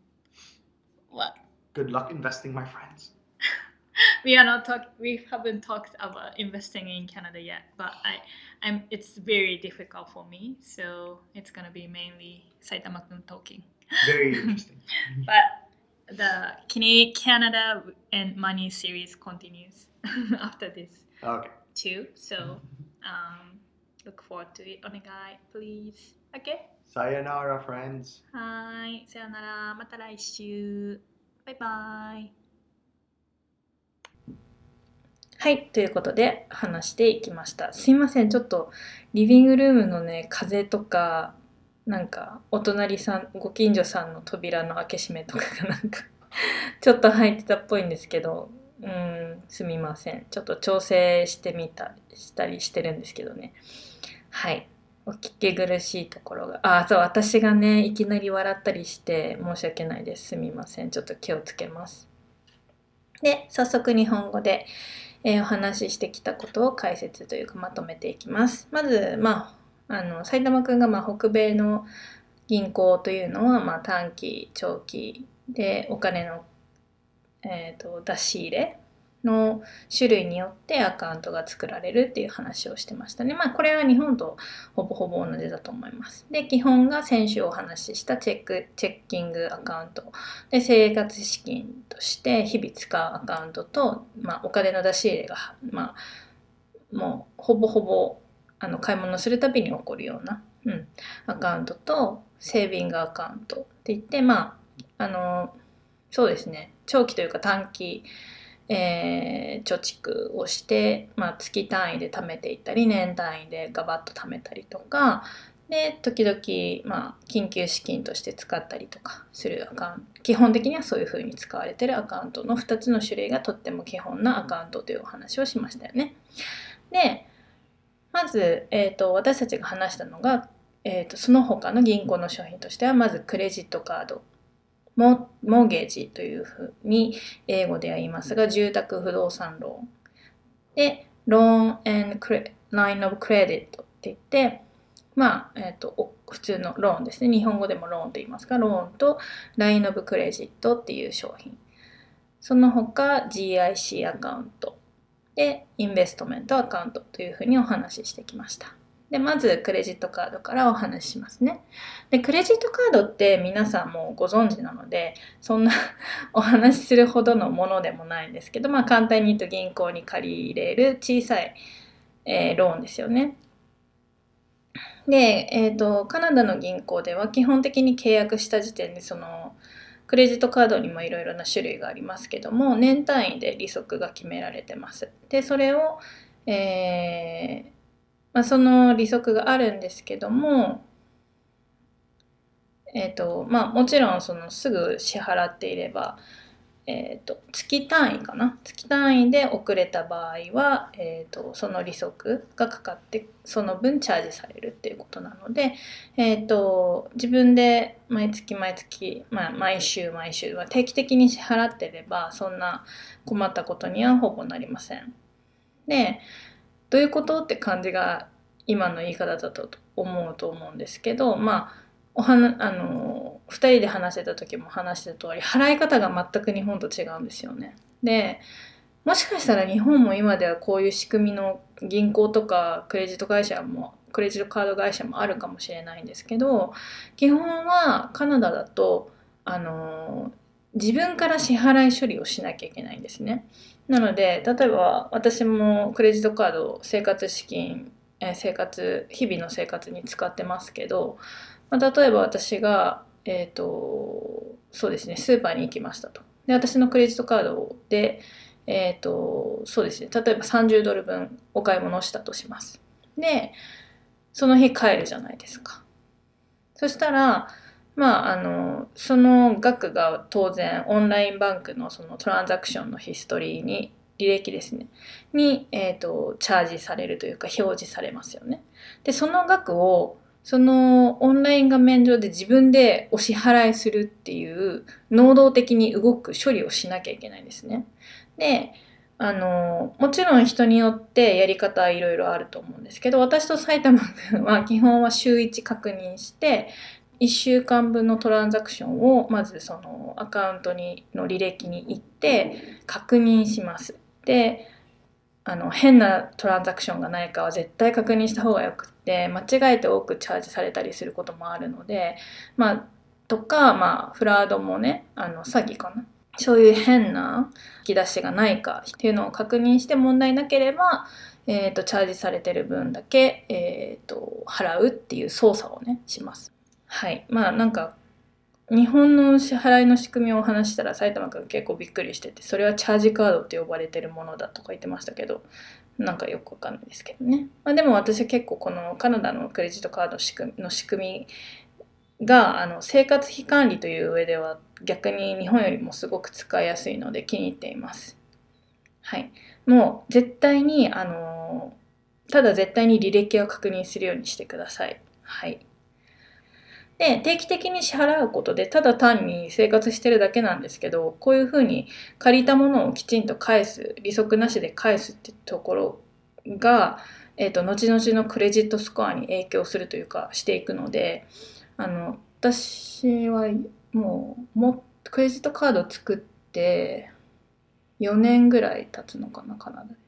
what? Good luck investing, my friends. we are not talk we haven't talked about investing in Canada yet, but I I'm it's very difficult for me, so it's gonna be mainly Saitama kun talking. Very interesting. but the Canada and money series continues after this. Okay. Too. So um, look forward to it. Onegai, please. Okay. Sayonara, friends. Hi. Sayonara. Mata 来週. Bye bye. はい。ということで話していきました。すいません。ちょっとリビングルームのね、風とか、なんかお隣さん、ご近所さんの扉の開け閉めとかがなんか ちょっと入ってたっぽいんですけど、うん、すみません。ちょっと調整してみたりしたりしてるんですけどね。はい。お聞き苦しいところが。あ、そう、私がね、いきなり笑ったりして申し訳ないです。すみません。ちょっと気をつけます。で、早速日本語で、えーお話ししてきたことを解説というかまとめていきます。まず、まあ、あの、埼玉くんが、まあ、北米の銀行というのは、まあ、短期、長期でお金の、えー、と出し入れの種類によってアカウントが作られるっていう話をしてましたね。まあこれは日本とほぼほぼ同じだと思います。で、基本が先週お話ししたチェック、チェッキングアカウント。で、生活資金として日々使うアカウントと、まあお金の出し入れが、まあもうほぼほぼあの買い物するたびに起こるような、うん、アカウントとセービングアカウントって言って、まあ、あの、そうですね、長期というか短期、えー貯蓄をして、まあ、月単位で貯めていったり年単位でガバッと貯めたりとかで時々、まあ、緊急資金として使ったりとかするアカウント基本的にはそういうふうに使われてるアカウントの2つの種類がとっても基本なアカウントというお話をしましたよね。でまず、えー、と私たちが話したのが、えー、とその他の銀行の商品としてはまずクレジットカードモモーゲージというふうに英語では言いますが、住宅不動産ローン。で、ローン and line of credit って言って、まあ、えっ、と、お普通のローンですね。日本語でもローンと言いますが、ローンと line of credit っていう商品。その他 GIC アカウントで、インベストメントアカウントというふうにお話ししてきました。で、まずクレジットカードからお話ししますね。で、クレジットカードって皆さんもご存知なので、そんな お話しするほどのものでもないんですけど、まあ簡単に言うと銀行に借り入れる小さい、えーローンですよね。で、えーと、カナダの銀行では基本的に契約した時点でそのクレジットカードにもいろいろな種類がありますけども年単位で利息が決められてます。でそれを、えー、まあ、その利息があるんですけどもえーとまあ、もちろんそのすぐ支払っていればえーと、月単位かな？月単位で遅れた場合は、えーと、その利息がかかってその分チャージされるっていうことなので、えーと、自分で毎月毎月、まあ、毎週毎週は定期的に支払ってればそんな困ったことにはほぼなりません。でどういうこと？って感じが今の言い方だと思うと思うんですけどまあおはなあの2人で話してた時も話した通り払い方が全く日本と違うんですよね。でもしかしたら日本も今ではこういう仕組みの銀行とかクレジット会社もクレジットカード会社もあるかもしれないんですけど基本はカナダだとあの自分から支払い処理をしなきゃいけないんですね。なので例えば私もクレジットカード生活資金え生活日々の生活に使ってますけどまあ、例えば私が、えっ、ー、と、そうですね、スーパーに行きましたと。で、私のクレジットカードで、えっ、ー、と、そうですね、例えば30ドル分お買い物をしたとします。で、その日帰るじゃないですか。そしたら、まあ、あの、その額が当然オンラインバンクのそのトランザクションのヒストリーに、履歴ですね、に、えっ、ー、と、チャージされるというか表示されますよね。で、その額をそのオンライン画面上で自分でお支払いするっていう能動的に動く処理をしなきゃいけないんですね。で、あの、もちろん人によってやり方はいろいろあると思うんですけど、私と埼玉君は基本は週1確認して、1週間分のトランザクションをまずそのアカウントにの履歴に行って確認します。で、あの変なトランザクションがないかは絶対確認した方がよくって間違えて多くチャージされたりすることもあるのでまあとかまあフラードもねあの詐欺かなそういう変な引き出しがないかっていうのを確認して問題なければ、えーと、チャージされてる分だけ、えーと払うっていう操作をねします。はい。まあなんか日本の支払いの仕組みを話したら埼玉君結構びっくりしててそれはチャージカードって呼ばれてるものだとか言ってましたけどなんかよくわかんないですけどね、まあ、でも私は結構このカナダのクレジットカード仕組みの仕組みがあの生活費管理という上では逆に日本よりもすごく使いやすいので気に入っています。はい。もう絶対にあのただ絶対に履歴を確認するようにしてください。はい。で定期的に支払うことでただ単に生活してるだけなんですけどこういうふうに借りたものをきちんと返す利息なしで返すってところが、えーと、後々のクレジットスコアに影響するというかしていくのであの私はもうもクレジットカード作って4年ぐらい経つのかなカナダで。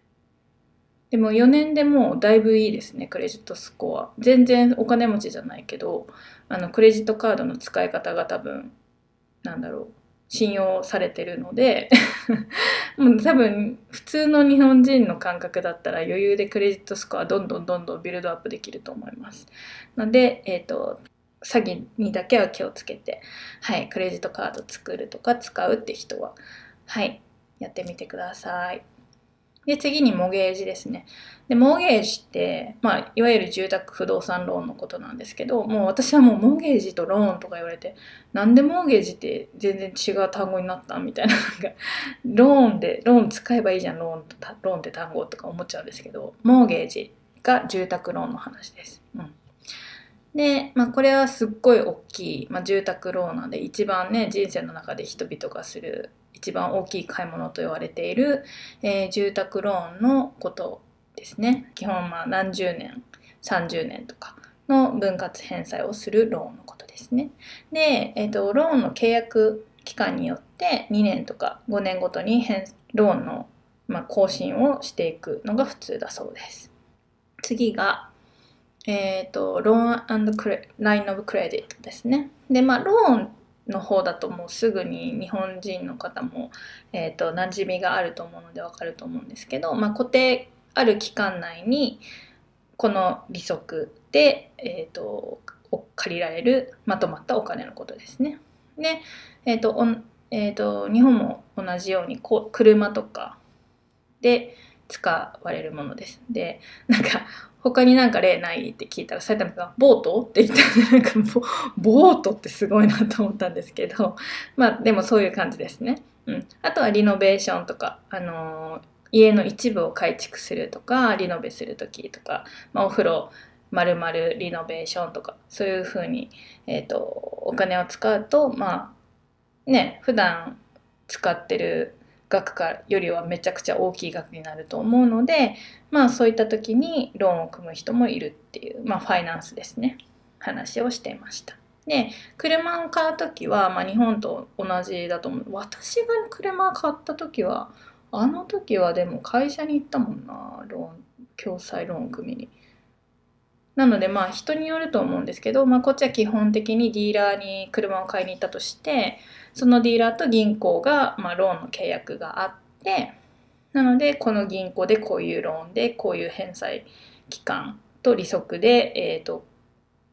でも4年でもうだいぶいいですねクレジットスコア全然お金持ちじゃないけどあのクレジットカードの使い方が多分なんだろう信用されてるので もう多分普通の日本人の感覚だったら余裕でクレジットスコアどんどんどんどんビルドアップできると思います。ので、えっ、ー、と詐欺にだけは気をつけて、はい、クレジットカード作るとか使うって人は、はい、やってみてください。で、次にモゲージですね。で、モゲージって、まあ、いわゆる住宅不動産ローンのことなんですけど、もう私はもうモーゲージとローンとか言われて、なんでモーゲージって全然違う単語になったみたいな、なんか、ローンで、ローン使えばいいじゃん、ローンとローンって単語とか思っちゃうんですけど、モーゲージが住宅ローンの話です。うん。で、まあ、これはすっごい大きい、まあ、住宅ローンなんで、一番ね、人生の中で人々がする一番大きい買い物と言われている、えー、住宅ローンのことですね。基本まあ何十年30年とかの分割返済をするローンのことですね。で、えーと、ローンの契約期間によって2年とか5年ごとにローンの、まあ、更新をしていくのが普通だそうです。次がえっ、ー、と、ローンラインオブクレディットですね。で、まあ、ローンの方だともうすぐに日本人の方も、えーと、馴染みがあると思うのでわかると思うんですけど、まあ、固定ある期間内にこの利息で、えーと、借りられるまとまったお金のことですね。で、えーとえーと、日本も同じようにこ車とかで使われるものです。でなんか他になんか例ないって聞いたら埼玉がボートって言ったらなんかボートってすごいなと思ったんですけどまあでもそういう感じですね。うん、あとはリノベーションとか、あのー、家の一部を改築するとかリノベする時とか、まあ、お風呂まるまるリノベーションとかそういうふうに、えーと、お金を使うとまあね普段使ってる額かよりはめちゃくちゃ大きい額になると思うのでまあそういった時にローンを組む人もいるっていうまあファイナンスですね話をしていました。で車を買う時は、まあ、日本と同じだと思う私が車を買った時はあの時はでも会社に行ったもんなローン共済ローン組みに。なのでまあ人によると思うんですけど、まあ、こっちは基本的にディーラーに車を買いに行ったとしてそのディーラーと銀行が、まあ、ローンの契約があってなのでこの銀行でこういうローンでこういう返済期間と利息で、えーと、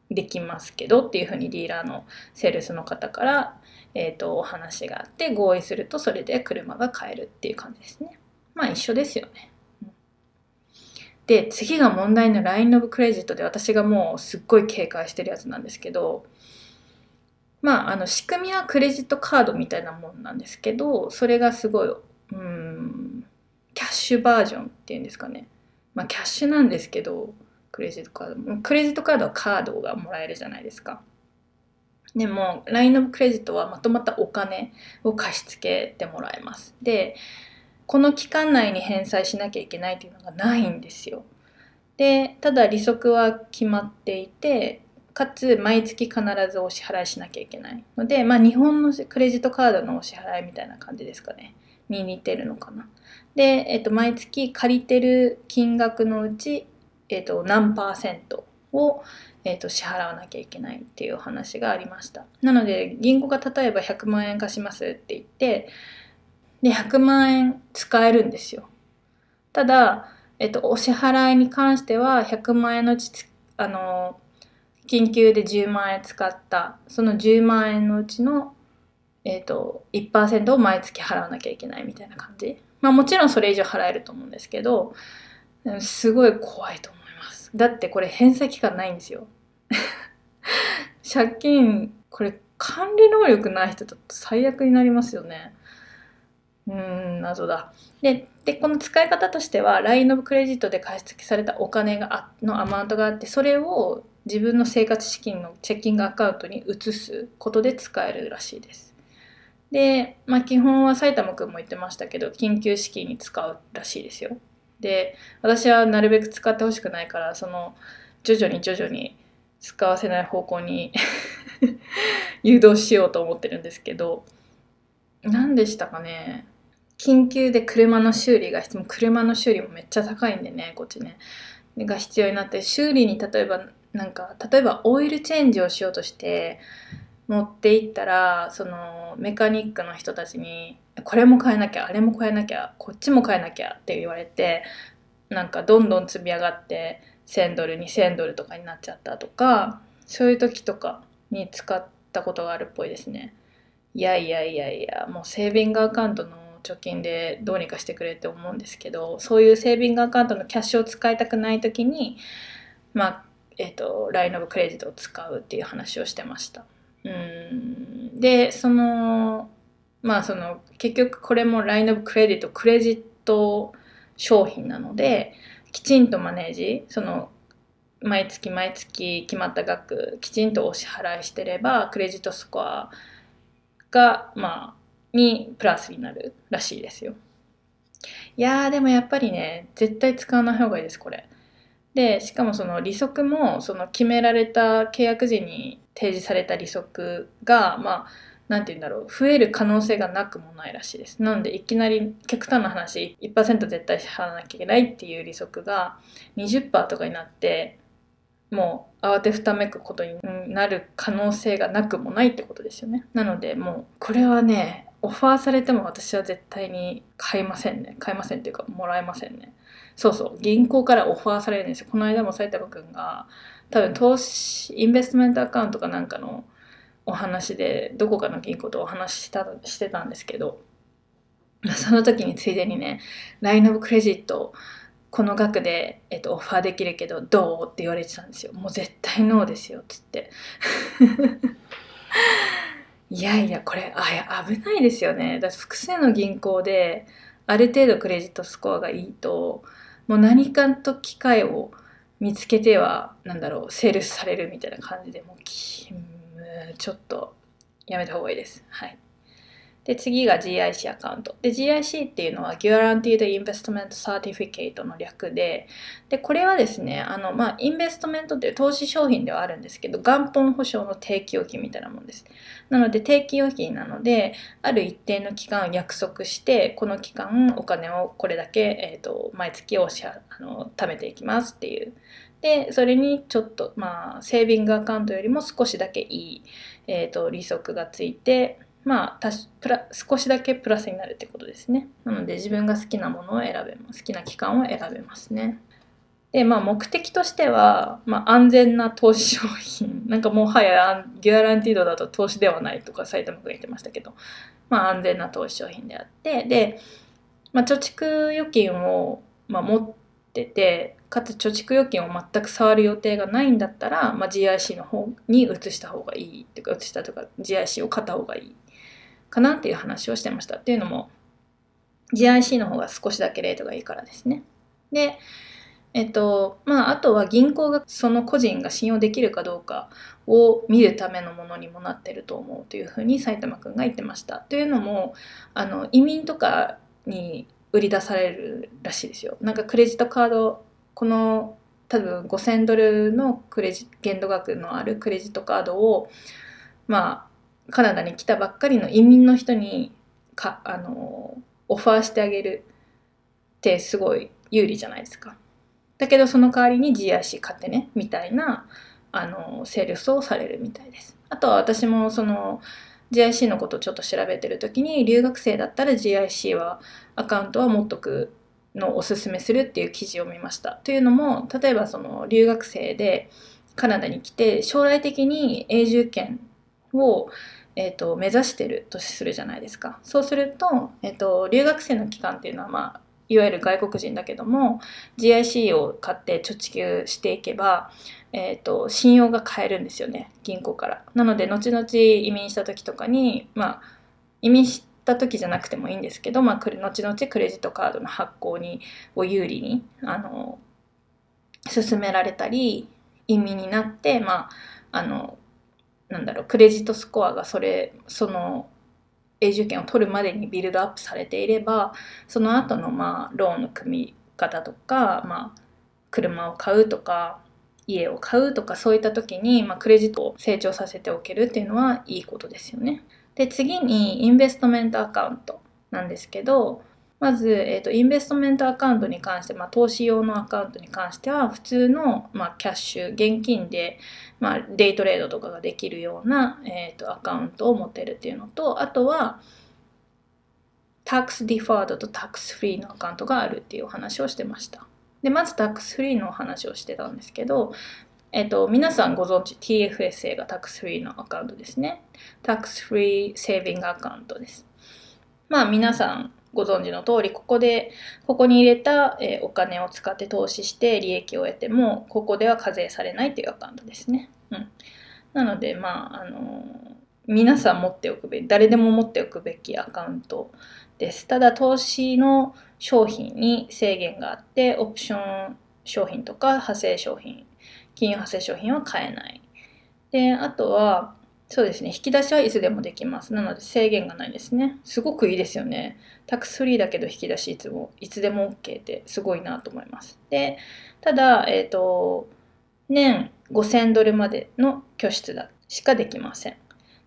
できますけどっていうふうにディーラーのセールスの方から、えーとお話があって合意するとそれで車が買えるっていう感じですね。まあ一緒ですよね。で次が問題の LINE オブクレジットで私がもうすっごい警戒してるやつなんですけどまああの仕組みはクレジットカードみたいなもんなんですけどそれがすごいうんキャッシュバージョンっていうんですかね。まあキャッシュなんですけどクレジットカードクレジットカードはカードがもらえるじゃないですか。でも LINE オブクレジットはまとまったお金を貸し付けてもらえます。でこの期間内に返済しなきゃいけないっていうのがないんですよ。でただ利息は決まっていてかつ毎月必ずお支払いしなきゃいけないので、まあ、日本のクレジットカードのお支払いみたいな感じですかねに似てるのかな。で、えっと、毎月借りてる金額のうち、えっと、何パーセントを、えっと、支払わなきゃいけないっていう話がありました。なので銀行が例えば100万円貸しますって言ってで100万円使えるんですよただ、えっと、お支払いに関しては100万円のうちあの緊急で10万円使ったその10万円のうちの、えっと、1%を毎月払わなきゃいけないみたいな感じ。まあもちろんそれ以上払えると思うんですけどすごい怖いと思います。だってこれ返済期間ないんですよ。借金これ管理能力ない人だと最悪になりますよね。うん謎だ。ででこの使い方としては LINE のクレジットで貸し付けされたお金があのアマウントがあってそれを自分の生活資金のチェッキングアカウントに移すことで使えるらしいです。で、まあ、基本は埼玉くんも言ってましたけど緊急資金に使うらしいですよ。で私はなるべく使ってほしくないからその徐々に徐々に使わせない方向に 誘導しようと思ってるんですけど何でしたかね緊急で車の修理が必要車の修理もめっちゃ高いんでねこっちねが必要になって修理に例えばなんか例えばオイルチェンジをしようとして持っていったらそのメカニックの人たちにこれも変えなきゃあれも変えなきゃこっちも変えなきゃって言われてなんかどんどん積み上がって1000ドル2000ドルとかになっちゃったとかそういう時とかに使ったことがあるっぽいですね。いやいやいやいやもうセービングアカウントの貯金でどうにかしてくれって思うんですけどそういうセービングアカウントのキャッシュを使いたくない時にまあえ、ー、と LINE オブクレジットを使うっていう話をしてましたうんでそのまあその結局これも LINE オブクレジットクレジット商品なのできちんとマネージその毎月毎月決まった額きちんとお支払いしてればクレジットスコアがまあにプラスになるらしいですよ。いやーでもやっぱりね絶対使わない方がいいですこれ。でしかもその利息もその決められた契約時に提示された利息がまあ何て言うんだろう増える可能性がなくもないらしいです。なのでいきなり極端な話1%絶対支払わなきゃいけないっていう利息が20%とかになってもう慌てふためくことになる可能性がなくもないってことですよね。なのでもうこれはねオファーされても私は絶対に買いませんね買いませんっていうかもらえませんねそうそう。銀行からオファーされるんですよ。この間も埼玉くんが多分投資インベストメントアカウントかなんかのお話でどこかの銀行とお話ししたしてたんですけどその時についでにね LINE オブクレジットこの額で、えっと、オファーできるけどどうって言われてたんですよ。もう絶対ノーですよっつって。いやいやこれあや危ないですよね。だって複数の銀行である程度クレジットスコアがいいともう何かと機会を見つけてはなんだろうセールスされるみたいな感じでもうちょっとやめた方がいいです。はい。で、次が GIC アカウント。で、GIC っていうのは Guaranteed Investment Certificate の略で、で、これはですね、あの、まあ、インベストメントっていう投資商品ではあるんですけど、元本保証の定期預金みたいなもんです。なので、定期預金なので、ある一定の期間を約束して、この期間お金をこれだけ、えっ、ー、と、毎月お支払あの、貯めていきますっていう。で、それにちょっと、まあ、セービングアカウントよりも少しだけいい、えっ、ー、と、利息がついて、まあたしプラ少しだけプラスになるってことですね。なので自分が好きなものを選べます。好きな期間を選べますね。でまあ目的としては、まあ、安全な投資商品。なんかもはやギュアランティードだと投資ではないとか埼玉君言ってましたけど。まあ安全な投資商品であって。で、まあ、貯蓄預金を、まあ、持っててかつ貯蓄預金を全く触る予定がないんだったら、まあ、GIC の方に移した方がいいっていうか移したとか GIC を買った方がいい。かなっていう話をしてました。っていうのも GIC の方が少しだけレートがいいからですね。で、えっと、まあ、あとは銀行がその個人が信用できるかどうかを見るためのものにもなってると思うというふうに埼玉くんが言ってました。というのも、あの、移民とかに売り出されるらしいですよ。なんかクレジットカード、この多分5000ドルのクレジ限度額のあるクレジットカードを、まあ、カナダに来たばっかりの移民の人にかあのオファーしてあげるってすごい有利じゃないですか。だけどその代わりに GIC 買ってねみたいなあのセールスをされるみたいです。あとは私もその GIC のことをちょっと調べてる時に留学生だったら GIC はアカウントは持っとくのをおすすめするっていう記事を見ました。というのも例えばその留学生でカナダに来て将来的に永住権をえーと、目指してるとするじゃないですか。そうすると,、えーと、留学生の期間っていうのは、まあ、いわゆる外国人だけども GIC を買って貯蓄していけば、えーと、信用が買えるんですよね銀行から。なので後々移民した時とかに、まあ、移民した時じゃなくてもいいんですけど、まあ、後々クレジットカードの発行にを有利にあの進められたり移民になって、まあ、あのなんだろうクレジットスコアがそれその永住権を取るまでにビルドアップされていればその後のまあローンの組み方とか、まあ、車を買うとか家を買うとかそういった時に、まあ、クレジットを成長させておけるっていうのはいいことですよね。で次にインベストメントアカウントなんですけどまず、えーと、インベストメントアカウントに関して、まあ、投資用のアカウントに関しては普通の、まあ、キャッシュ現金で、まあ、デイトレードとかができるような、えーと、アカウントを持てるっていうのとあとはタックスディファードとタックスフリーのアカウントがあるっていうお話をしてましたでまずタックスフリーのお話をしてたんですけどえっと、皆さんご存知 TFSA がタックスフリーのアカウントですね。タックスフリーセービングアカウントです。まあ皆さんご存知の通りここでここに入れた、えお金を使って投資して利益を得てもここでは課税されないというアカウントですね。うん、なのでまああの皆さん持っておくべき誰でも持っておくべきアカウントです。ただ投資の商品に制限があってオプション商品とか派生商品金融派生商品は買えない。であとはそうですね。引き出しはいつでもできます。なので制限がないですね。すごくいいですよね。タックスフリーだけど引き出しいつも、いつでも OK ってすごいなと思います。で、ただ、えっ、ー、と、年5000ドルまでの拠出だしかできません。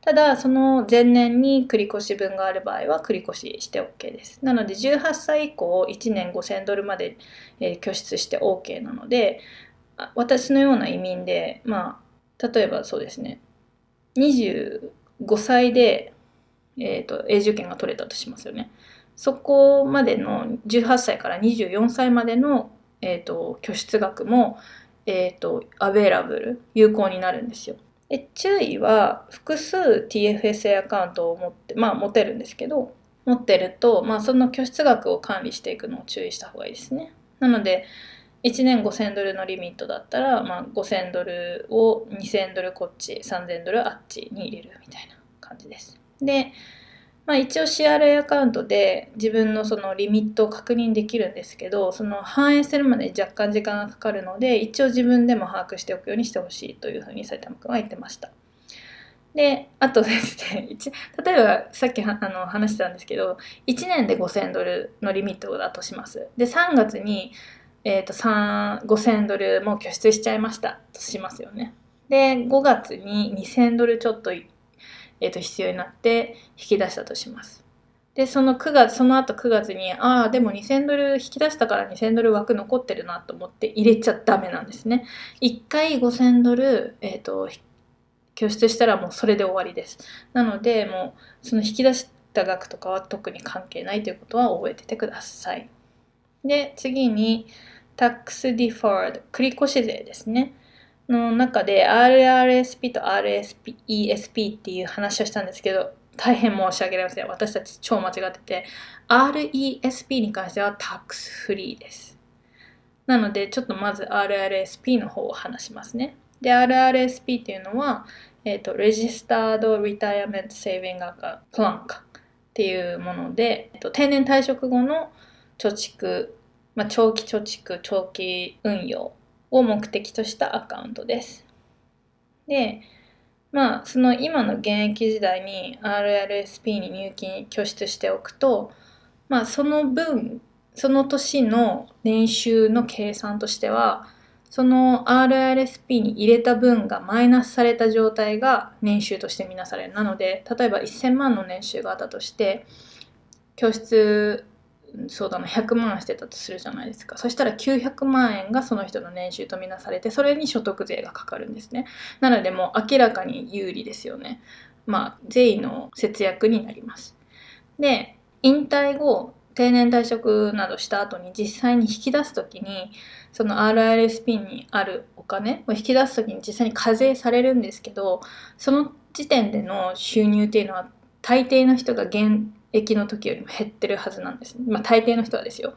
ただ、その前年に繰越し分がある場合は繰越して OK です。なので、18歳以降1年5000ドルまで、えー、拠出して OK なので、私のような移民で、まあ、例えばそうですね、25歳で、えーと、永住権が取れたとしますよね。そこまでの18歳から24歳までの、えーと、拠出額も、えっ、と、アベラブル、有効になるんですよ。で注意は複数 TFSA アカウントを持ってまあ持てるんですけど持ってると、まあ、その拠出額を管理していくのを注意した方がいいですねなので1年5000ドルのリミットだったら、まあ、5000ドルを2000ドルこっち3000ドルあっちに入れるみたいな感じですでまあ、一応 CRA アカウントで自分のそのリミットを確認できるんですけどその反映するまで若干時間がかかるので一応自分でも把握しておくようにしてほしいというふうに埼玉くんは言ってました。であとですね 例えばさっきあの話したんですけど1年で5000ドルのリミットだとします。で3月に、えーと、5000ドルも拠出しちゃいましたとしますよね。で5月に2000ドルちょっとえー、と必要になって引き出したとします。で、その9月、その後9月に、ああ、でも2000ドル引き出したから2000ドル枠残ってるなと思って入れちゃダメなんですね。1回5000ドル、えっ、ー、と、拠出したらもうそれで終わりです。なので、もうその引き出した額とかは特に関係ないということは覚えててください。で、次に、タックスディフォード、繰越税ですね。の中で RRSP と RSPESP っていう話をしたんですけど、大変申し訳ありません。私たち超間違ってて、RESP に関してはタックスフリーです。なので、ちょっとまず RRSP の方を話しますね。で、RRSP っていうのは、えっ、ー、と、Registered Retirement Saving Plan っていうもので、えーと、定年退職後の貯蓄、まあ、長期貯蓄、長期運用を目的としたアカウントです。で、まあ、その今の現役時代に RRSP に入金拠出しておくと、まあ、その分、その年の年収の計算としては、その RRSP に入れた分がマイナスされた状態が年収としてみなされる。なので、例えば1000万の年収があったとして、拠出そうだな100万してたとするじゃないですか。そしたら900万円がその人の年収とみなされてそれに所得税がかかるんですね。なのでもう明らかに有利ですよね。まあ税の節約になります。で引退後定年退職などした後に実際に引き出す時にその RRSP にあるお金を引き出す時に実際に課税されるんですけどその時点での収入っていうのは大抵の人が現役の時よりも減ってるはずなんです、ね、まあ大抵の人はですよ。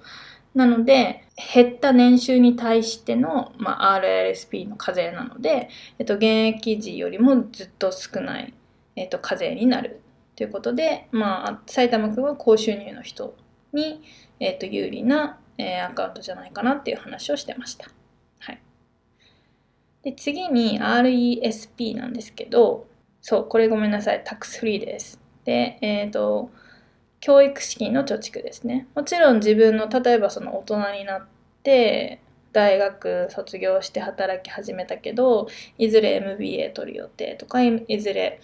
なので、減った年収に対しての、まあ、RLSP の課税なので、えっと、現役時よりもずっと少ない、えっと、課税になるということで、まあ、埼玉区は高収入の人に、えっと、有利な、えー、アカウントじゃないかなっていう話をしてました。はい。で、次に RESP なんですけど、そう、これごめんなさい、タックスフリーです。で、えっ、ー、と、教育資金の貯蓄ですね。もちろん自分の例えばその大人になって大学卒業して働き始めたけどいずれ MBA 取る予定とかいずれ、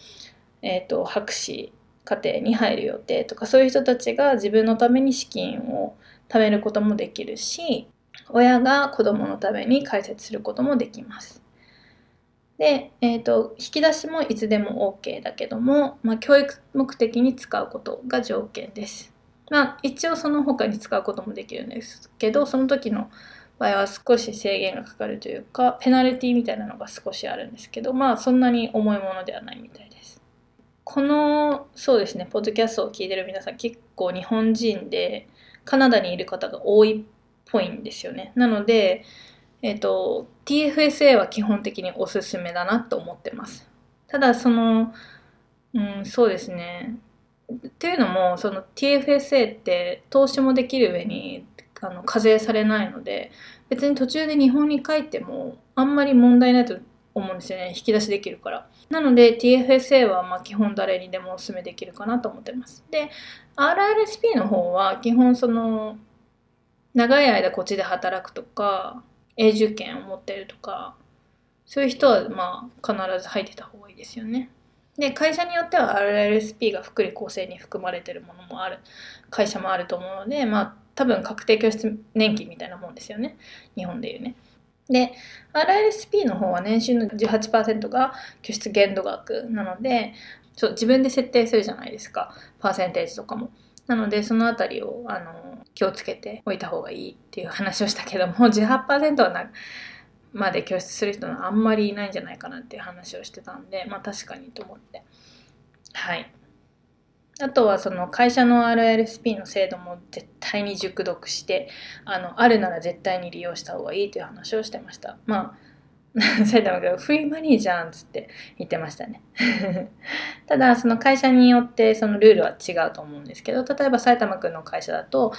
えーと、博士課程に入る予定とかそういう人たちが自分のために資金を貯めることもできるし親が子供のために解説することもできます。で、えーと、引き出しもいつでも OK だけども、まあ、教育目的に使うことが条件です。まあ、一応その他に使うこともできるんですけどその時の場合は少し制限がかかるというかペナルティみたいなのが少しあるんですけどまあそんなに重いものではないみたいです。このそうですねポッドキャストを聞いてる皆さん結構日本人でカナダにいる方が多いっぽいんですよね。なのでえっ、ー、と、TFSA は基本的におすすめだなと思ってます。ただ、その、うん、そうですね。っていうのも、その TFSA って投資もできる上にあの課税されないので、別に途中で日本に帰ってもあんまり問題ないと思うんですよね。引き出しできるから。なので TFSA はま基本誰にでもお勧めできるかなと思ってます。で、RRSP の方は基本その長い間こっちで働くとか、永住権を持ってるとかそういう人はまあ必ず入ってた方がいいですよね。で会社によっては RLSP が福利厚生に含まれてるものもある会社もあると思うのでまあ多分確定拠出年金みたいなもんですよね日本でいうね。で RLSP の方は年収の18%が拠出限度額なのでそう自分で設定するじゃないですかパーセンテージとかも。なのでそのあたりをあの気をつけておいた方がいいっていう話をしたけども 18%はなまで教室する人のあんまりいないんじゃないかなっていう話をしてたんでまあ確かにと思って。はい。あとはその会社の RLSP の制度も絶対に熟読してあのあるなら絶対に利用した方がいいという話をしてました。まあ 埼玉けどフリーマニーじゃんっつって言ってましたね。ただその会社によってそのルールは違うと思うんですけど例えば埼玉くんの会社だと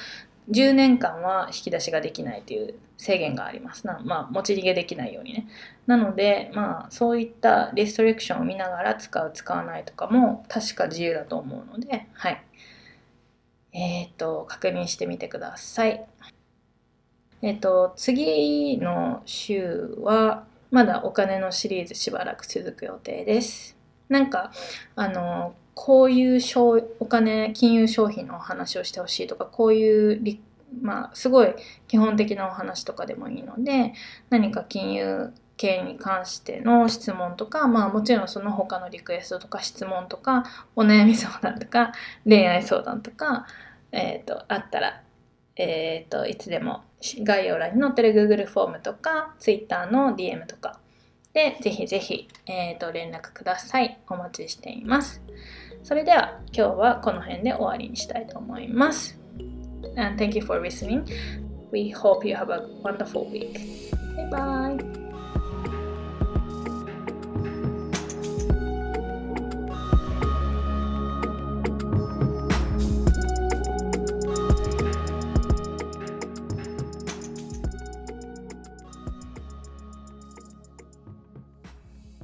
10年間は引き出しができないという制限がありますな。まあ、持ち逃げできないようにね。なので、まあ、そういったリストリクションを見ながら使う、使わないとかも確か自由だと思うので、はい。えっ、ー、と、確認してみてください。えっ、ー、と、次の週は、まだお金のシリーズしばらく続く予定です。なんか、あの、こういうお金金融商品のお話をしてほしいとかこういうまあすごい基本的なお話とかでもいいので何か金融系に関しての質問とかまあもちろんその他のリクエストとか質問とかお悩み相談とか恋愛相談とか、えーと、あったら、えーと、いつでも概要欄に載ってる Google フォームとか Twitter の DM とかでぜひぜひ、えーと連絡くださいお待ちしています。それでは今日はこの辺で終わりにしたいと思います。And thank you for listening. We hope you have a wonderful week. Bye bye.